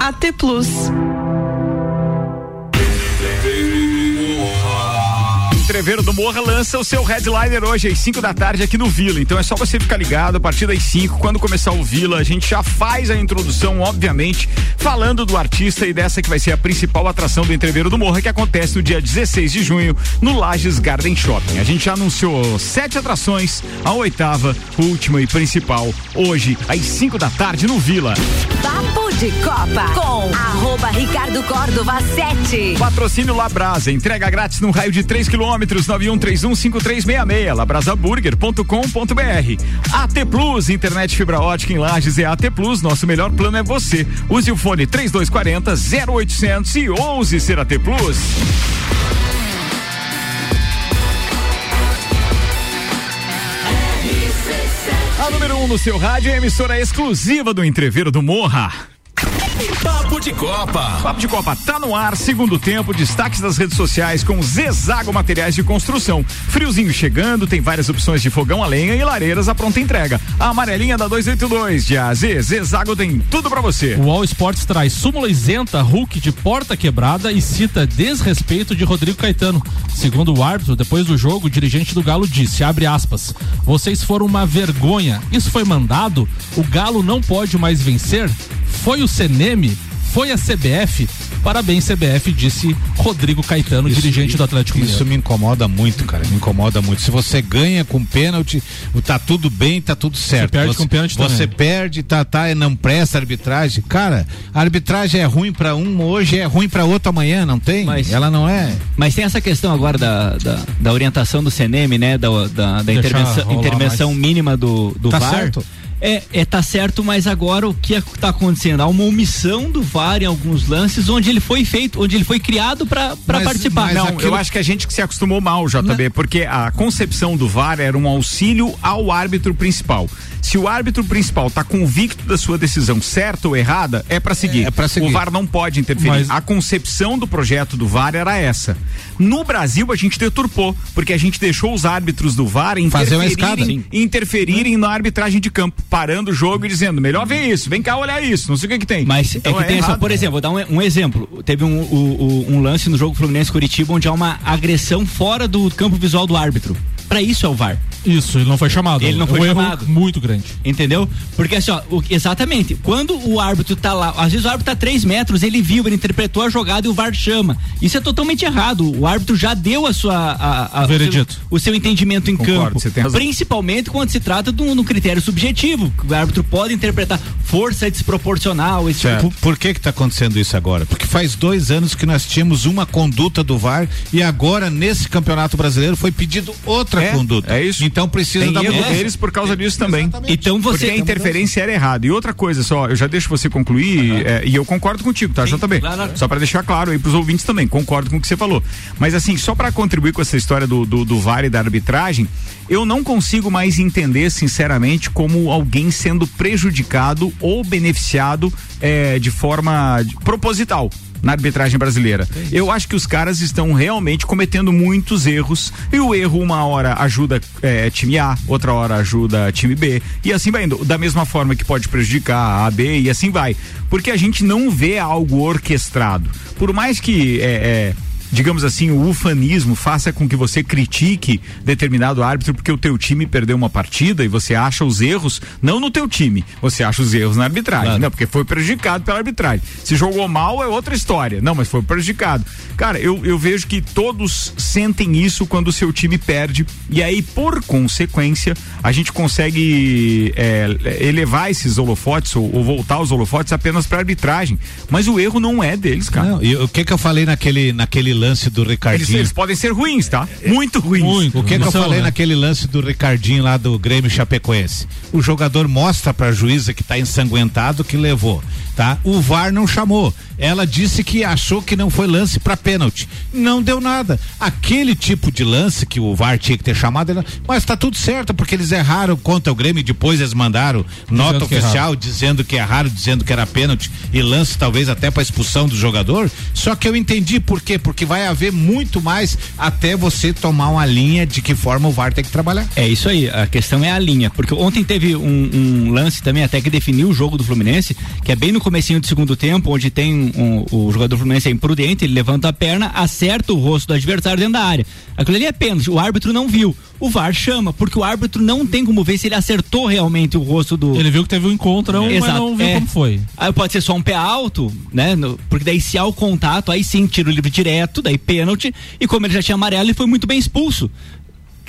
AT Plus. Entreveiro do Morra lança o seu headliner hoje às 5 da tarde aqui no Vila. Então é só você ficar ligado a partir das 5, quando começar o Vila, a gente já faz a introdução, obviamente, falando do artista e dessa que vai ser a principal atração do Entreveiro do Morra, que acontece no dia 16 de junho no Lages Garden Shopping. A gente já anunciou sete atrações, a oitava, última e principal, hoje às 5 da tarde no Vila. Papo de Copa com arroba Ricardo Córdova 7. Patrocínio Labrasa, entrega grátis no raio de 3 quilômetros, 91315366, labrasaburger.com.br. AT Plus, internet fibra ótica em Lages é AT Plus, nosso melhor plano é você. Use o fone 3240 0800 e ouse ser AT Plus. A número 1 um no seu rádio é a emissora exclusiva do Entreveiro do Morra. Papo de Copa. Papo de Copa tá no ar, segundo tempo, destaques das redes sociais com Zezago Materiais de Construção. Friozinho chegando, tem várias opções de fogão a lenha e lareiras à pronta entrega. A amarelinha da 282 de AZ, Zezago tem tudo para você. O All Sports traz súmula isenta, Hulk de porta quebrada e cita desrespeito de Rodrigo Caetano. Segundo o árbitro, depois do jogo, o dirigente do Galo disse, abre aspas, vocês foram uma vergonha, isso foi mandado, o Galo não pode mais vencer, foi o Seneme, foi a CBF. Parabéns, CBF, disse Rodrigo Caetano, dirigente do Atlético Isso Mineiro. me incomoda muito, cara. Me incomoda muito. Se você ganha com pênalti, tá tudo bem, tá tudo certo. perde você, com pênalti Você também. perde, tá, tá, não presta arbitragem. Cara, a arbitragem é ruim pra um hoje, é ruim pra outro amanhã, não tem? Mas- Ela não é. Mas tem essa questão agora da, da, da orientação do CNM, né? Da, da, da intervenção, intervenção mais. mínima do, do Tá VAR. certo. É, é, tá certo, mas agora o que está acontecendo? Há uma omissão do VAR em alguns lances onde ele foi feito, onde ele foi criado para participar. Não, aquilo... eu acho que a gente que se acostumou mal, JB, Não. porque a concepção do VAR era um auxílio ao árbitro principal. Se o árbitro principal está convicto da sua decisão certa ou errada, é para seguir. É, é seguir. O VAR não pode interferir. Mas... A concepção do projeto do VAR era essa. No Brasil a gente deturpou, porque a gente deixou os árbitros do VAR interferirem, interferirem na arbitragem de campo, parando o jogo e dizendo, melhor ver isso, vem cá olhar isso, não sei o que que tem. Mas então, é que é tem errado, por exemplo, vou dar um, um exemplo. Teve um, um, um, lance no jogo Fluminense Curitiba onde há uma agressão fora do campo visual do árbitro. Para isso é o VAR. Isso, ele não foi chamado. Ele não foi um chamado. muito grande. Entendeu? Porque assim, ó, o, exatamente, quando o árbitro tá lá, às vezes o árbitro tá a 3 metros, ele viu, ele interpretou a jogada e o VAR chama. Isso é totalmente errado. O árbitro já deu a sua. A, a, o, veredito. Seu, o seu entendimento em Concordo, campo. Principalmente quando se trata de um critério subjetivo. O árbitro pode interpretar força desproporcional. Esse tipo. por, por que que tá acontecendo isso agora? Porque faz dois anos que nós tínhamos uma conduta do VAR e agora, nesse campeonato brasileiro, foi pedido outra é, conduta. É isso. Então precisa Tem da mudança. deles por causa disso também. Exatamente. Então você. Porque a interferência era errada. E outra coisa só, eu já deixo você concluir, uhum. é, e eu concordo contigo, tá, Sim, JB? Claro. Só para deixar claro aí pros ouvintes também, concordo com o que você falou. Mas assim, só para contribuir com essa história do, do, do VAR e da arbitragem, eu não consigo mais entender, sinceramente, como alguém sendo prejudicado ou beneficiado é, de forma proposital na arbitragem brasileira. Eu acho que os caras estão realmente cometendo muitos erros e o erro uma hora ajuda é, time A, outra hora ajuda time B e assim vai indo. Da mesma forma que pode prejudicar a A, B e assim vai. Porque a gente não vê algo orquestrado. Por mais que é, é digamos assim, o ufanismo faça com que você critique determinado árbitro porque o teu time perdeu uma partida e você acha os erros, não no teu time, você acha os erros na arbitragem, claro. não, porque foi prejudicado pela arbitragem. Se jogou mal é outra história, não, mas foi prejudicado. Cara, eu, eu vejo que todos sentem isso quando o seu time perde e aí, por consequência, a gente consegue é, elevar esses holofotes ou, ou, voltar os holofotes apenas para arbitragem, mas o erro não é deles, cara. Não, e o que que eu falei naquele, naquele lance do Ricardinho. Eles, eles podem ser ruins, tá? Muito ruins. Muito. O que, que eu falei né? naquele lance do Ricardinho lá do Grêmio Chapecoense? O jogador mostra pra juíza que tá ensanguentado que levou, tá? O VAR não chamou. Ela disse que achou que não foi lance para pênalti. Não deu nada. Aquele tipo de lance que o VAR tinha que ter chamado, mas tá tudo certo, porque eles erraram contra o Grêmio e depois eles mandaram nota dizendo oficial que dizendo que erraram, dizendo que era pênalti e lance talvez até para expulsão do jogador. Só que eu entendi por quê? Porque vai haver muito mais até você tomar uma linha de que forma o VAR tem que trabalhar. É isso aí, a questão é a linha, porque ontem teve um, um lance também até que definiu o jogo do Fluminense, que é bem no comecinho do segundo tempo, onde tem um, o jogador Fluminense é imprudente, ele levanta a perna, acerta o rosto do adversário dentro da área. Aquilo ali é pênalti, o árbitro não viu. O VAR chama, porque o árbitro não tem como ver se ele acertou realmente o rosto do. Ele viu que teve um encontro, é. mas não viu é. como foi. Aí pode ser só um pé alto, né? No, porque daí se há o contato, aí sim tira o livre direto, daí pênalti. E como ele já tinha amarelo, ele foi muito bem expulso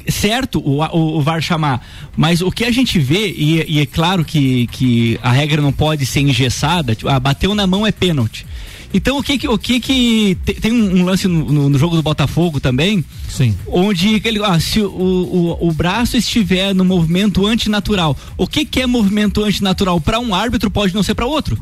certo o, o, o, VAR chamar, mas o que a gente vê, e, e, é claro que, que a regra não pode ser engessada, tipo, ah, bateu na mão é pênalti. Então o que que, o que, que tem um, lance no, no, jogo do Botafogo também, Sim. onde ele, ah, se o, o, o braço estiver no movimento antinatural, o que que é movimento antinatural para um árbitro pode não ser para outro?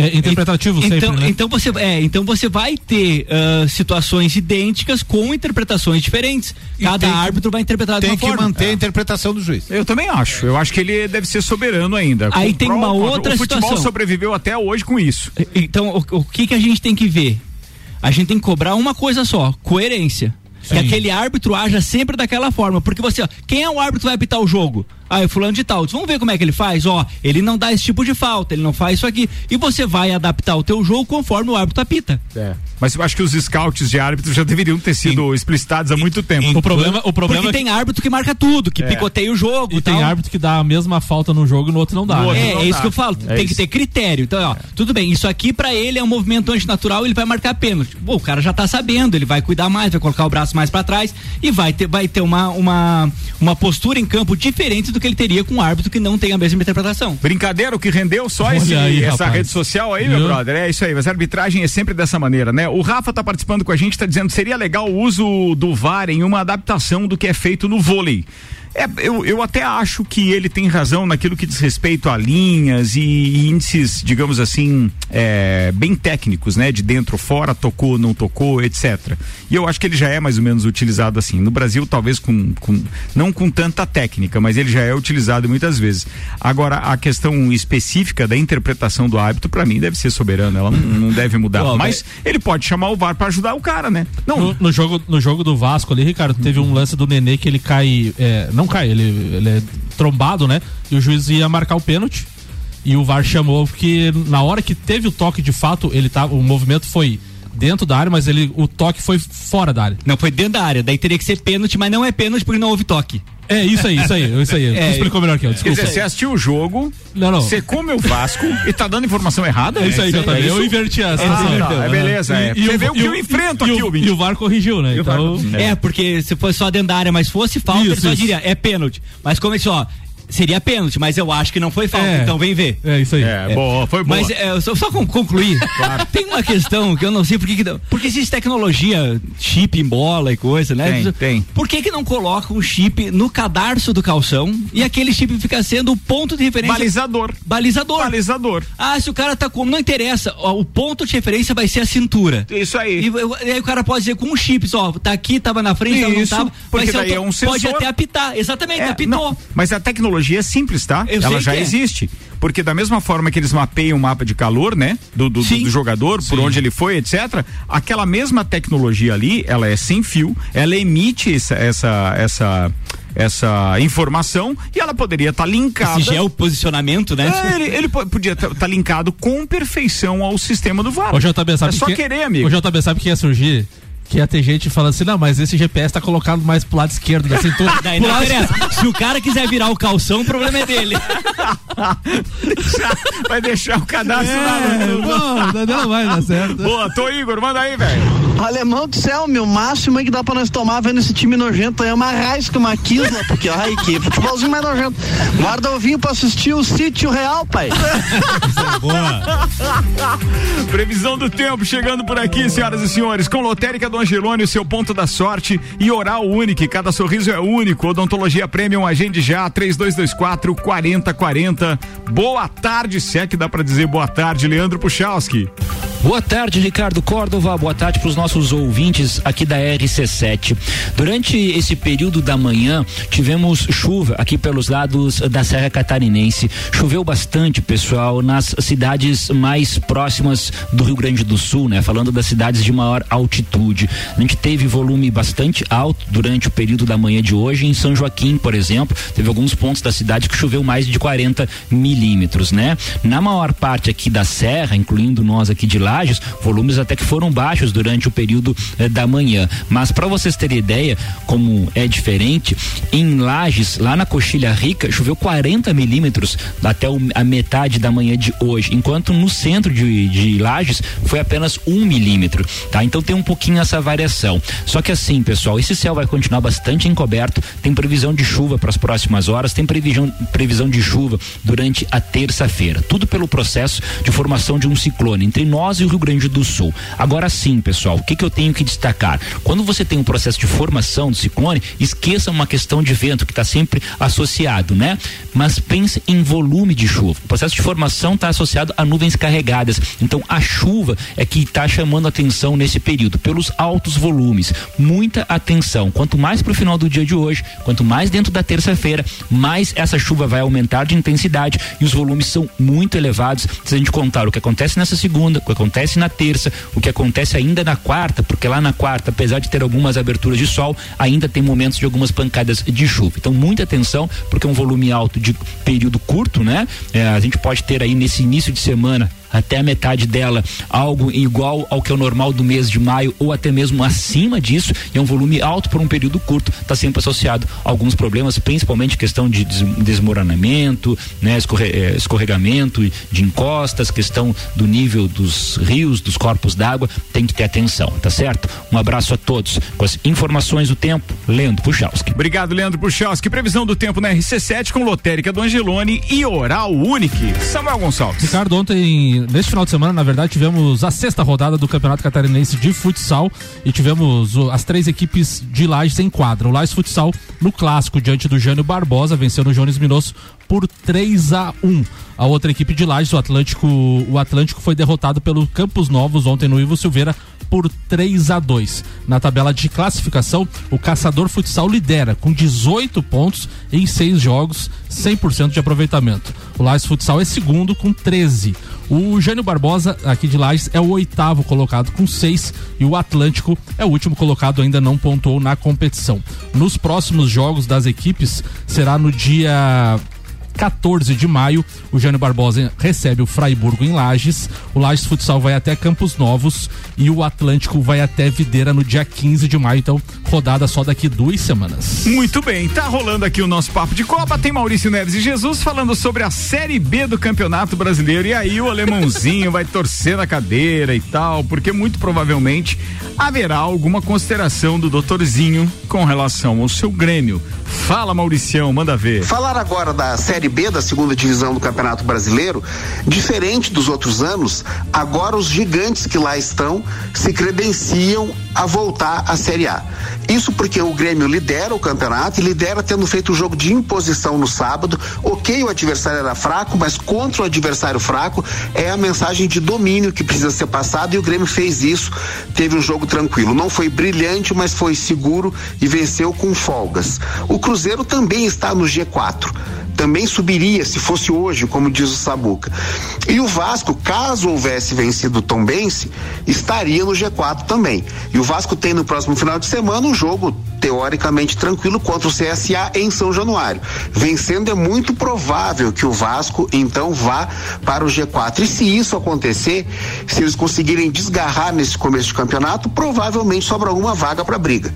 É interpretativo então, sempre, né? Então você, é, então você vai ter uh, situações idênticas com interpretações diferentes. Cada árbitro vai interpretar de uma forma. Tem que manter é. a interpretação do juiz. Eu também acho. Eu acho que ele deve ser soberano ainda. Aí com tem uma outra o futebol situação. sobreviveu até hoje com isso. Então, o, o que que a gente tem que ver? A gente tem que cobrar uma coisa só, coerência. Sim. Que aquele árbitro haja sempre daquela forma. Porque você, ó, quem é o árbitro que vai apitar o jogo? Ah, é fulano de tal. Vamos ver como é que ele faz? Ó, ele não dá esse tipo de falta, ele não faz isso aqui. E você vai adaptar o teu jogo conforme o árbitro apita. É. Mas eu acho que os scouts de árbitros já deveriam ter sido explicitados há muito tempo. O problema, o problema Porque é tem árbitro que marca tudo, que é. picoteia o jogo. E, tem árbitro que dá a mesma falta num jogo e no outro não dá. Né? É, é isso que eu falo. É tem isso. que ter critério. Então, ó, é. tudo bem, isso aqui para ele é um movimento antinatural, ele vai marcar pênalti. Pô, o cara já tá sabendo, ele vai cuidar mais, vai colocar o braço mais para trás e vai ter, vai ter uma, uma, uma postura em campo diferente do que ele teria com um árbitro que não tem a mesma interpretação. Brincadeira, o que rendeu só esse, aí, essa rapaz. rede social aí, meu brother. É isso aí, mas a arbitragem é sempre dessa maneira, né? O Rafa tá participando com a gente, tá dizendo que seria legal o uso do VAR em uma adaptação do que é feito no vôlei. É, eu, eu até acho que ele tem razão naquilo que diz respeito a linhas e, e índices, digamos assim, é, bem técnicos, né? De dentro, fora, tocou, não tocou, etc. E eu acho que ele já é mais ou menos utilizado assim. No Brasil, talvez com, com não com tanta técnica, mas ele já é utilizado muitas vezes. Agora, a questão específica da interpretação do hábito, para mim, deve ser soberana. Ela não, não deve mudar. Mas ele pode chamar o VAR para ajudar o cara, né? Não, No, no jogo, no jogo do Vasco ali, Ricardo, teve um lance do Nenê que ele cai. é, não cai, ele, ele é trombado, né? E o juiz ia marcar o pênalti. E o VAR chamou, porque na hora que teve o toque de fato, ele tava, o movimento foi dentro da área, mas ele, o toque foi fora da área. Não, foi dentro da área. Daí teria que ser pênalti, mas não é pênalti porque não houve toque. É isso aí, isso aí, isso aí. <laughs> É, explicou melhor que eu, Quer desculpa. dizer, você assistiu o jogo, Não, não. você come o Vasco e tá dando informação errada? É isso aí, JB. Eu inverti a Ah, situação. tá, é beleza, é. E- e Você vê o que eu enfrento e aqui, o-. E o VAR corrigiu, né? E o VAR- Então, É, porque se fosse só dentro da área, mas fosse falta, Isso, ele só isso. diria, é pênalti. Mas como é só, seria pênalti, mas eu acho que não foi falta, É. então vem ver. É isso aí. É, boa, foi boa. Mas é, só, só con- concluir, <laughs> tem uma questão que eu não sei por que, que não- porque existe tecnologia, chip em bola e coisa, né? Tem, tem. Por que que não coloca um chip no cadarço do calção e aquele chip fica sendo o ponto de referência? Balizador. Balizador. Balizador. Ah, se o cara tá com, não interessa, ó, o ponto de referência vai ser a cintura. Isso aí. E, eu- e aí o cara pode dizer com um chip, ó, tá aqui, tava na frente, ela não Isso, tava. porque daí é um sensor. Pode até apitar, exatamente, É, apitou. não, mas a tecnologia é simples, tá? Eu Ela já é. existe. Porque da mesma forma que eles mapeiam o mapa de calor, né? Do, do, do jogador, por onde ele foi, etc. Aquela mesma tecnologia ali, ela é sem fio, ela emite essa, essa, essa, essa informação e ela poderia estar linkada. Esse geoposicionamento, né? É, ele, ele po- podia estar linkado com perfeição ao sistema do VAR. O JB sabe é só que, querer, amigo. O JB sabe que ia surgir? Que ia ter gente falando assim, não, mas esse GPS tá colocado mais pro lado esquerdo da cintura. <laughs> Daí não interessa. Se o cara quiser virar o calção, o problema é dele. <laughs> Vai deixar o cadastro lá É, no- pô, não vai dar certo. Boa, tô Igor, manda aí, velho. Alemão do céu, meu máximo aí que dá pra nós tomar vendo esse time nojento aí é uma Raisca, uma Kisla, porque ai que futebolzinho mais nojento. Guarda o vinho pra assistir o Sítio Real, pai. <laughs> Previsão do tempo chegando por aqui, senhoras e senhores, com Lotérica do Angelone, o seu ponto da sorte e Oral Unique, cada sorriso é único. Odontologia Premium, agende já, 3224 4040. Boa tarde, se é que dá pra dizer boa tarde, Leandro Puchalski. Boa tarde, Ricardo Córdova. Boa tarde para os nossos ouvintes aqui da RC7. Durante esse período da manhã, tivemos chuva aqui pelos lados da Serra Catarinense. Choveu bastante, pessoal, nas cidades mais próximas do Rio Grande do Sul, né? Falando das cidades de maior altitude. A gente teve volume bastante alto durante o período da manhã de hoje. Em São Joaquim, por exemplo, teve alguns pontos da cidade que choveu mais de 40 milímetros, né? Na maior parte aqui da Serra, incluindo nós aqui de Lages, volumes até que foram baixos durante o período eh, da manhã. Mas para vocês terem ideia como é diferente, em Lages, lá na Coxilha Rica, choveu 40 milímetros até o- a metade da manhã de hoje, enquanto no centro de, de Lages foi apenas um milímetro, tá? Então tem um pouquinho essa variação. Só que assim, pessoal, esse céu vai continuar bastante encoberto, tem previsão de chuva para as próximas horas, tem previsão, previsão de chuva durante a terça-feira. Tudo pelo processo de formação de um ciclone entre nós e o Rio Grande do Sul. Agora sim, pessoal, o que, que eu tenho que destacar? Quando você tem um processo de formação do ciclone, esqueça uma questão de vento que está sempre associado, né? Mas pense em volume de chuva. O processo de formação está associado a nuvens carregadas. Então a chuva é que está chamando atenção nesse período, pelos altos volumes. Muita atenção. Quanto mais para o final do dia de hoje, quanto mais dentro da terça-feira, mais essa chuva vai aumentar de intensidade e os volumes são muito elevados. Se a gente contar o que acontece nessa segunda, o que acontece na terça, o que acontece ainda na quarta, porque lá na quarta, apesar de ter algumas aberturas de sol, ainda tem momentos de algumas pancadas de chuva. Então, muita atenção, porque é um volume alto de período curto, né? É, a gente pode ter aí nesse início de semana até a metade dela algo igual ao que é o normal do mês de maio ou até mesmo acima disso e é um volume alto por um período curto está sempre associado a alguns problemas principalmente questão de des- desmoronamento né escorre- eh, escorregamento de encostas questão do nível dos rios dos corpos d'água tem que ter atenção tá certo um abraço a todos com as informações do tempo Leandro Puchalski Obrigado, Leandro Puchalski. Previsão do tempo na RC7 com Lotérica do Angelone e Oral Unique. Samuel Gonçalves. Ricardo, ontem Neste final de semana, na verdade, tivemos a sexta rodada do Campeonato Catarinense de Futsal e tivemos as três equipes de Lages em quadra. O Lages Futsal no clássico diante do Jânio Barbosa, vencendo o Jones Minosso por 3 a 1. A outra equipe de Lages, o Atlântico, o Atlântico foi derrotado pelo Campos Novos ontem no Ivo Silveira por 3 a 2. Na tabela de classificação, o Caçador Futsal lidera com 18 pontos em seis jogos, 100% de aproveitamento. O Lages Futsal é segundo com 13. O Jânio Barbosa, aqui de Lages, é o oitavo colocado com seis e o Atlântico é o último colocado, ainda não pontuou na competição. Nos próximos jogos das equipes, será no dia 14 de maio, o Jânio Barbosa recebe o Fraiburgo em Lages, o Lages Futsal vai até Campos Novos e o Atlântico vai até Videira no dia 15 de maio, então rodada só daqui duas semanas. Muito bem, tá rolando aqui o nosso papo de Copa. Tem Maurício Neves e Jesus falando sobre a Série B do Campeonato Brasileiro. E aí o alemãozinho <laughs> vai torcer na cadeira e tal, porque muito provavelmente haverá alguma consideração do doutorzinho com relação ao seu Grêmio. Fala, Mauricião, manda ver. Falar agora da Série B da segunda divisão do Campeonato Brasileiro, diferente dos outros anos, agora os gigantes que lá estão se credenciam a voltar à Série A. Isso porque o Grêmio lidera o campeonato e lidera tendo feito o jogo de imposição no sábado. Ok, o adversário era fraco, mas contra o adversário fraco é a mensagem de domínio que precisa ser passada e o Grêmio fez isso. Teve um jogo tranquilo. Não foi brilhante, mas foi seguro e venceu com folgas. O Cruzeiro também está no G4 também subiria se fosse hoje, como diz o Sabuca. E o Vasco, caso houvesse vencido o Tombense, estaria no G4 também. E o Vasco tem no próximo final de semana um jogo teoricamente tranquilo contra o CSA em São Januário. Vencendo é muito provável que o Vasco então vá para o G4. E se isso acontecer, se eles conseguirem desgarrar nesse começo de campeonato, provavelmente sobra alguma vaga para briga.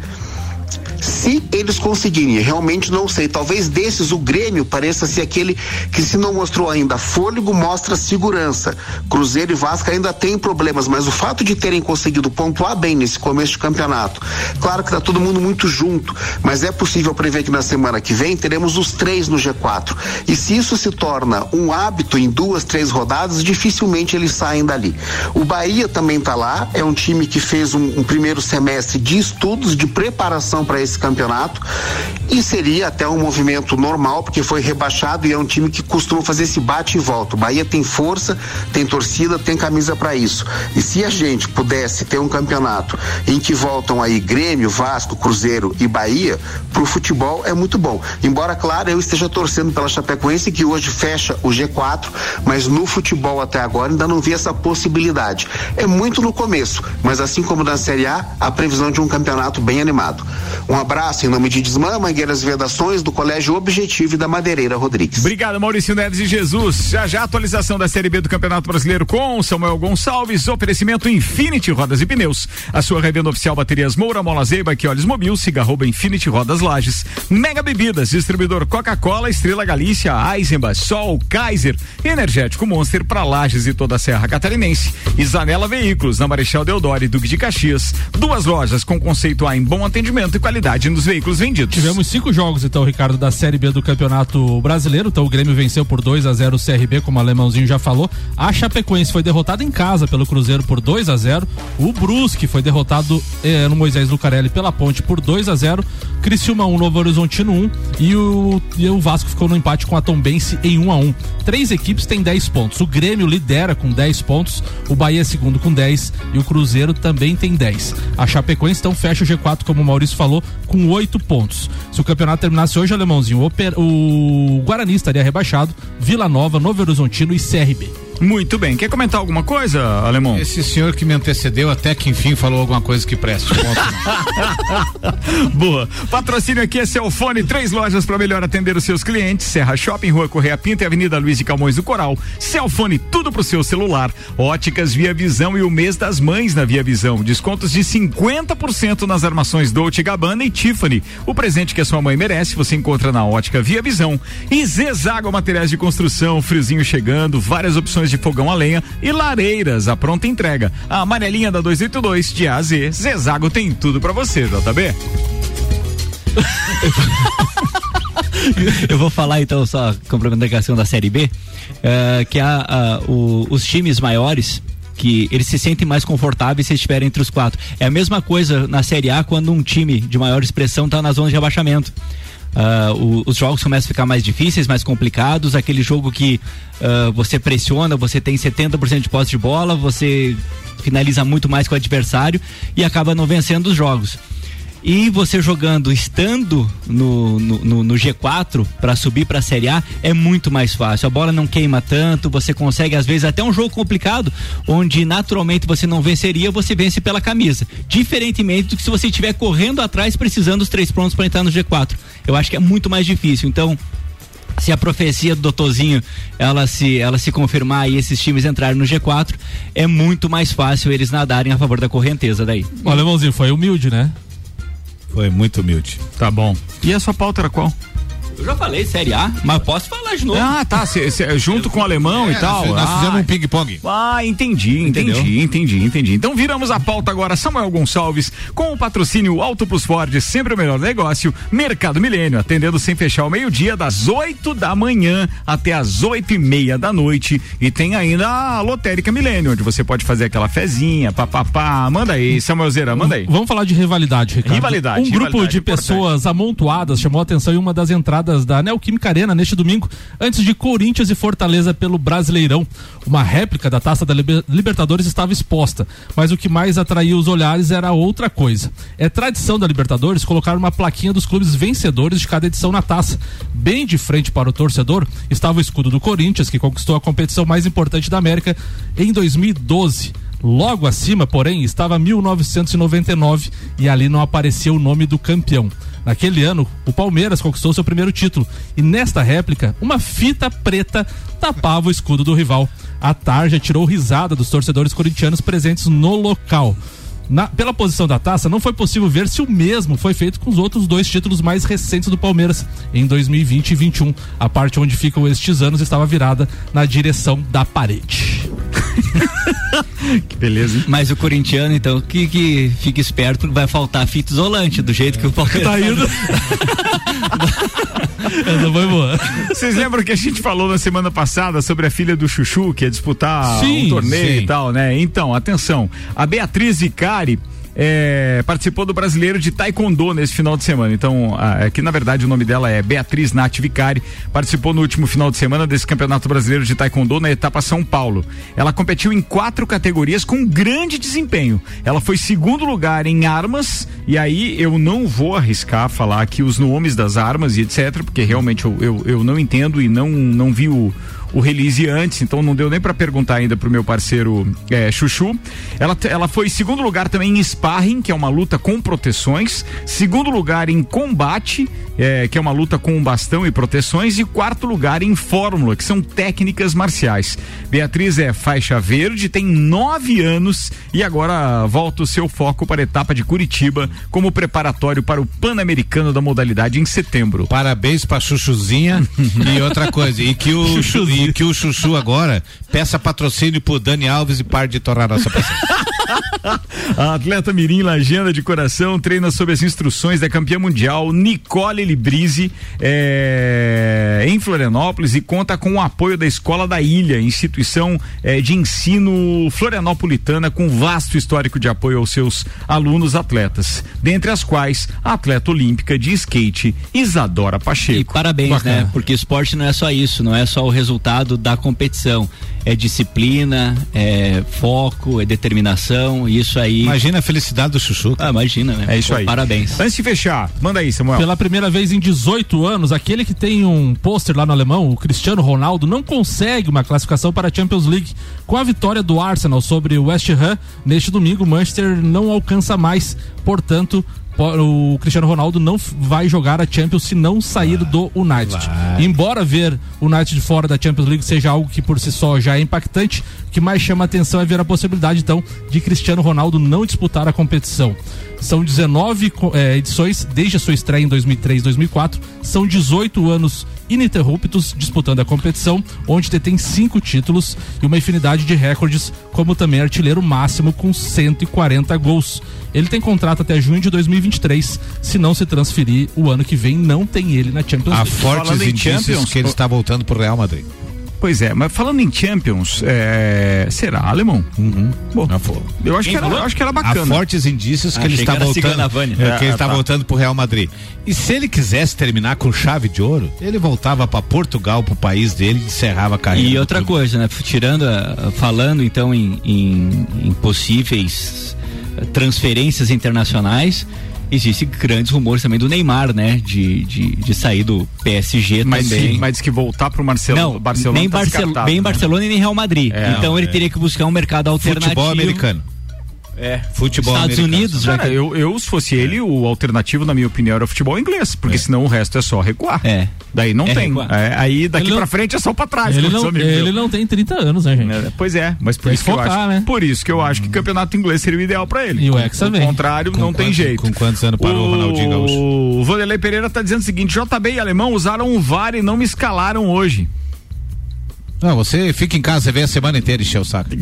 Se eles conseguirem, realmente não sei, talvez desses o Grêmio pareça ser aquele que se não mostrou ainda fôlego, mostra segurança. Cruzeiro e Vasco ainda têm problemas, mas o fato de terem conseguido pontuar bem nesse começo de campeonato, claro que tá todo mundo muito junto, mas é possível prever que na semana que vem teremos os três no G4. E se isso se torna um hábito em duas, três rodadas, dificilmente eles saem dali. O Bahia também tá lá, é um time que fez um, um primeiro semestre de estudos, de preparação para esse campeonato e seria até um movimento normal porque foi rebaixado e é um time que costuma fazer esse bate e volta. O Bahia tem força, tem torcida, tem camisa para isso. E se a gente pudesse ter um campeonato em que voltam aí Grêmio, Vasco, Cruzeiro e Bahia, pro futebol é muito bom. Embora claro, eu esteja torcendo pela Chapecoense que hoje fecha o G4, mas no futebol até agora ainda não vi essa possibilidade. É muito no começo, mas assim como na Série A, a previsão de um campeonato bem animado. Um abraço em nome de Desmã, Mangueiras Vedações, do Colégio Objetivo e da Madeireira Rodrigues. Obrigado, Maurício Neves e Jesus. Já já atualização da Série B do Campeonato Brasileiro com Samuel Gonçalves, oferecimento Infinity Rodas e Pneus. A sua revenda oficial Baterias Moura, Mola Zeiba, olhos mobil, siga arroba Infinity Rodas Lages. Mega Bebidas, distribuidor Coca-Cola, Estrela Galícia, Eisenbach, Sol, Kaiser, Energético Monster para Lages e toda a Serra Catarinense. Zanela Veículos, na Marechal Deodoro e Duque de Caxias. Duas lojas com conceito A em bom atendimento e qualidade nos veículos vendidos. Tivemos cinco jogos, então, Ricardo, da Série B do Campeonato Brasileiro. Então, o Grêmio venceu por 2 a 0 o CRB, como o Alemãozinho já falou. A Chapecoense foi derrotada em casa pelo Cruzeiro por 2 a 0 O Brusque foi derrotado eh, no Moisés Lucarelli pela Ponte por 2 a 0 Criciúma 1, Novo Horizontino 1 e o, e o Vasco ficou no empate com a Tombense em 1 a 1 Três equipes têm 10 pontos. O Grêmio lidera com 10 pontos, o Bahia é segundo com 10 e o Cruzeiro também tem 10. A Chapecoense então fecha o G4, como o Maurício falou, com oito pontos. Se o campeonato terminasse hoje, alemãozinho, o, Guarani estaria rebaixado, Vila Nova, Novo Horizontino e CRB. Muito bem. Quer comentar alguma coisa, Alemão? Esse senhor que me antecedeu até que enfim falou alguma coisa que preste. <laughs> Boa. Patrocínio aqui é Celfone, três lojas para melhor atender os seus clientes. Serra Shopping, Rua Correia Pinta e Avenida Luiz de Camões do Coral. Celfone, tudo pro seu celular. Óticas Via Visão e o mês das mães na Via Visão. Descontos de 50% nas armações Dolce Gabbana e Tiffany. O presente que a sua mãe merece, você encontra na Ótica Via Visão. E Zezago Materiais de Construção, friozinho chegando, várias opções de fogão a lenha e lareiras à pronta entrega. A amarelinha da 282 de A a Z. Zezago tem tudo para você, JB. Eu vou falar então só complementando a questão da Série B, eh, que a, a- o- os times maiores que eles se sentem mais confortáveis se estiverem entre os quatro. É a mesma coisa na Série A quando um time de maior expressão está na zona de rebaixamento. O- os jogos começam a ficar mais difíceis, mais complicados. Aquele jogo que ah, você pressiona, você tem 70% de posse de bola, você finaliza muito mais com o adversário e acaba não vencendo os jogos. E você jogando, estando no, no, no- no G4 para subir para a Série A é muito mais fácil. A bola não queima tanto, você consegue às vezes até um jogo complicado, onde naturalmente você não venceria, você vence pela camisa. Diferentemente do que se você estiver correndo atrás precisando dos três pontos para entrar no G4. Eu acho que é muito mais difícil. Então, se a profecia do doutorzinho ela se ela se confirmar e esses times entrarem no G4, é muito mais fácil eles nadarem a favor da correnteza daí. O alemãozinho foi humilde, né? Foi muito humilde. Tá bom. E a sua pauta era qual? Eu já falei Série A, mas posso falar de novo. Ah, tá. cê- cê- junto com o alemão e É, tal. nós Ah, fizemos um ping-pong. Ah, entendi, entendi, Entendeu? entendi, entendi. Então viramos a pauta agora, Samuel Gonçalves, com o patrocínio Auto Plus Ford, sempre o melhor negócio, Mercado Milênio, atendendo sem fechar o meio-dia, das 8 da manhã até as oito e meia da noite. E tem ainda a Lotérica Milênio, onde você pode fazer aquela fezinha, papapá. Manda aí, Samuel Zera, manda aí. Vamos falar de rivalidade, Ricardo. Rivalidade, Um grupo rivalidade, de importante. pessoas amontoadas chamou a atenção em uma das entradas da Neoquímica Arena neste domingo, antes de Corinthians e Fortaleza pelo Brasileirão. Uma réplica da Taça da Liber- Libertadores estava exposta, mas o que mais atraía os olhares era outra coisa. É tradição da Libertadores colocar uma plaquinha dos clubes vencedores de cada edição na taça. Bem de frente para o torcedor estava o escudo do Corinthians, que conquistou a competição mais importante da América em 2012. Logo acima, porém, estava 1999 e ali não aparecia o nome do campeão. Naquele ano, o Palmeiras conquistou seu primeiro título e nesta réplica, uma fita preta tapava o escudo do rival. A tarja tirou risada dos torcedores corintianos presentes no local. Na- pela posição da taça, não foi possível ver se o mesmo foi feito com os outros dois títulos mais recentes do Palmeiras, em 2020 e 21. A parte onde ficam estes anos estava virada na direção da parede. <laughs> que beleza. Mas o corintiano, então, que, que fique esperto, vai faltar fita isolante, do jeito que o Palmeiras Tá indo. <laughs> Essa foi boa. Vocês lembram que a gente falou na semana passada sobre a filha do Chuchu, que ia disputar Sim, um torneio sim. e tal, né? Então, atenção. A Beatriz Vicari. É, participou do brasileiro de Taekwondo nesse final de semana. Então, aqui na verdade o nome dela é Beatriz Nath Vicari. Participou no último final de semana desse Campeonato Brasileiro de Taekwondo na etapa São Paulo. Ela competiu em quatro categorias com grande desempenho. Ela foi segundo lugar em armas, e aí eu não vou arriscar falar aqui os nomes das armas e etc, porque realmente eu, eu, eu não entendo e não, não vi o, o release antes, então não deu nem pra perguntar ainda pro meu parceiro é, Chuchu. Ela, ela foi segundo lugar também em sparring, que é uma luta com proteções, segundo lugar em combate, é, que é uma luta com um bastão e proteções, e quarto lugar em fórmula, que são técnicas marciais. Beatriz é faixa verde, tem nove anos e agora volta o seu foco para a etapa de Curitiba como preparatório para o Pan-Americano da modalidade em setembro. Parabéns pra Chuchuzinha <laughs> e outra coisa, e que o, e que o Chuchu agora peça patrocínio pro Dani Alves e pare de torrar nossa paciência. <laughs> A atleta Mirim Lagenda de coração treina sob as instruções da campeã mundial Nicole Librise é, em Florianópolis e conta com o apoio da Escola da Ilha, instituição é, de ensino florianopolitana com vasto histórico de apoio aos seus alunos atletas, dentre as quais a atleta olímpica de skate Isadora Pacheco. E parabéns, Bacana. né? Porque esporte não é só isso, não é só o resultado da competição. É disciplina, é foco, é determinação, e isso aí. Imagina a felicidade do Chuchu. Ah, imagina, né? É isso Pô, aí. Parabéns. Antes de fechar, manda aí, Samuel. Pela primeira vez em 18 anos, aquele que tem um pôster lá no alemão, o Cristiano Ronaldo, não consegue uma classificação para a Champions League. Com a vitória do Arsenal sobre o West Ham, neste domingo, o Manchester não alcança mais. Portanto, po- o Cristiano Ronaldo não vai jogar a Champions se não sair do United. Embora ver o United fora da Champions League seja algo que por si só já é impactante, o que mais chama atenção é ver a possibilidade, então, de Cristiano Ronaldo não disputar a competição. São 19 co- eh, edições desde a sua estreia em 2003 2004. São 18 anos ininterruptos disputando a competição, onde detém cinco títulos e uma infinidade de recordes, como também artilheiro máximo com 140 gols. Ele tem contrato até junho de 2023. Se não se transferir, o ano que vem não tem ele na Champions Há League. fortes Falando em indícios Champions, que ele o- está voltando pro Real Madrid. Pois é, mas falando em Champions, é, será alemão? Bom, eu acho que, era, eu acho que era bacana. Há fortes indícios que Achei ele está voltando. É, É, que ele ah, está tá. voltando pro Real Madrid. E se ele quisesse terminar com chave de ouro, ele voltava para Portugal, pro país dele, e encerrava a carreira. E outra clube. coisa, né? Tirando, a- falando então em, em- em possíveis eh, transferências internacionais, existem grandes rumores também do Neymar, né? De, de, de sair do PSG Mas, também. que- mas diz que voltar pro Marcelo, Não, Barcelona nem, tá nem né? Barcelona e nem Real Madrid. É, então ele é. teria que buscar um mercado alternativo. Futebol americano. É. Futebol Estados americano. Unidos, já Cara, eu, eu, se fosse ele, o alternativo, na minha opinião, era o futebol inglês, porque senão o resto é só recuar. É. Daí não É tem. É, aí daqui Ele não- pra frente é só pra trás. Ele não, ele não tem 30 anos, né, gente? É, Pois é, mas por Tem isso que que eu focar, acho. né? Por isso que eu acho que campeonato inglês seria o ideal pra ele. E o Do vem. contrário, Com não tem quantos- jeito. Com quantos anos parou o Ronaldinho Gaúcho? O Vanderlei Pereira tá dizendo o seguinte: JB e Alemão usaram o VAR e não me escalaram hoje. Não, você fica em casa, você vê a semana inteira encher o saco. <laughs>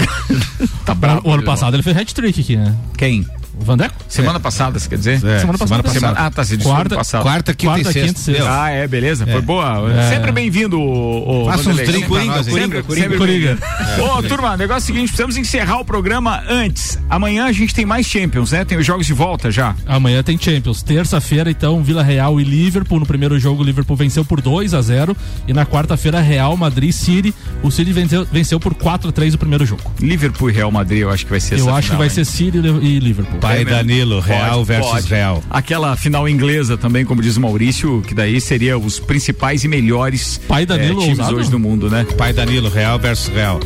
Tá O, o ano passado ele fez hat-trick aqui, né? Quem? Vandeco? Semana passada, você quer dizer? É, Semana passada. Semana- Ah, tá, disse Quarta- ano passado. Quarta, quinta Quarta, e sexta. quinta e sexta. Ah, é, beleza. Foi boa. É. Sempre bem-vindo, o, o Faça nós aí. sempre- Coringa, sempre Coringa. bem-vindo. Ô, turma, negócio é o seguinte, precisamos encerrar o programa antes. Amanhã a gente tem mais Champions, né? Tem os jogos de volta já. Amanhã tem Champions. Terça-feira, então, Vila Real e Liverpool. No primeiro jogo, o Liverpool venceu por 2 a 0 E na quarta-feira, Real Madrid City. O City venceu, venceu por 4 a 3 o primeiro jogo. Liverpool e Real Madrid, eu acho que vai ser Eu essa acho que final, vai hein? ser City e Liverpool. Pai É mesmo. Danilo, Real Pode, versus pode. Real. Aquela final inglesa também, como diz o Maurício, que daí seria os principais e melhores Pai Danilo eh, times ousado? hoje do mundo, né? Pai Danilo, Real versus Real.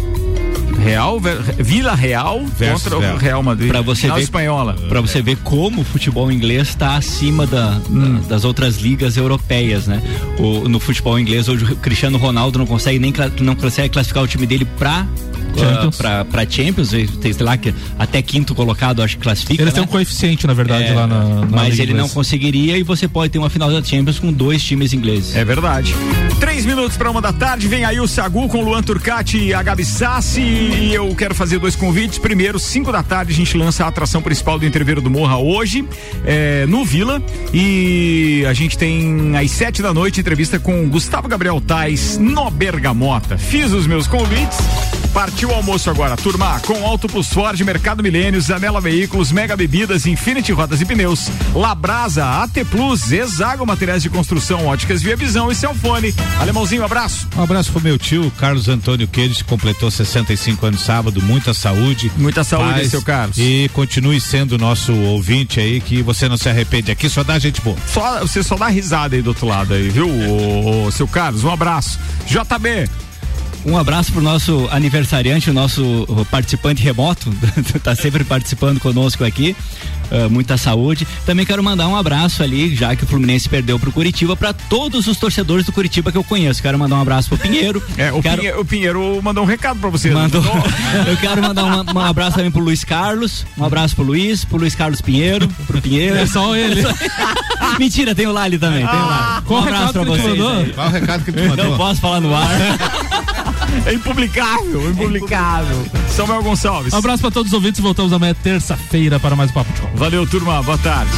Real, Vila Real Versus contra Real. o Real Madrid. Pra você final ver- espanhola. Pra você ver como o futebol inglês está acima da- Hum. da- das outras ligas europeias, né? O- no futebol inglês, hoje o Cristiano Ronaldo não consegue nem não consegue classificar o time dele pra Champions. uh, pra, pra Champions, tem, sei lá, que até quinto colocado acho que classifica. Eles né? têm um coeficiente, na verdade, É, lá na. na mas Liga ele não inglesa. conseguiria e você pode ter uma final da Champions com dois times ingleses. É verdade. Três minutos para uma da tarde, vem aí o Sagu com Luan Turcati e a Gabi Sassi. E eu quero fazer dois convites. Primeiro, cinco da tarde, a gente lança a atração principal do Entreveiro do Morra hoje, é, no Vila. E a gente tem às sete da noite entrevista com Gustavo Gabriel Tais no Bergamota. Fiz os meus convites. Partiu o almoço agora, turma, com Auto Plus Ford, Mercado Milênio, Zanela Veículos, Mega Bebidas, Infinity Rodas e Pneus, Labrasa, AT Plus, Exago Materiais de Construção, Óticas Via Visão e Celfone. Alemãozinho, abraço. Um abraço pro meu tio, Carlos Antônio Queiroz, que completou 65 anos sábado. Muita saúde. Muita saúde, paz, seu Carlos. E continue sendo nosso ouvinte aí, que você não se arrepende. Aqui só dá gente boa. Só, você só dá risada aí do outro lado aí, viu, ô, ô, seu Carlos? Um abraço. JB. Um abraço pro nosso aniversariante, o nosso participante remoto, <laughs> tá sempre participando conosco aqui. Ah, muita saúde. Também quero mandar um abraço ali, já que o Fluminense perdeu pro Curitiba, para todos os torcedores do Curitiba que eu conheço. Quero mandar um abraço pro Pinheiro. <laughs> É, o, quero... Pinheiro, o Pinheiro mandou um recado pra você. Mandou. Mandou? <laughs> Eu quero mandar uma- um abraço também pro Luiz Carlos. Um abraço pro Luiz, pro Luiz Carlos Pinheiro, pro Pinheiro. É só ele. Mentira, tem o Lali também. Tem o Lali. Qual um abraço te vocês. Qual o recado que tu mandou? Não posso falar no ar. É impublicável, impublicável. Samuel Gonçalves. Um abraço pra todos os ouvintes. Voltamos amanhã, terça-feira, para mais um Papo de Copa. Valeu, turma. Boa tarde.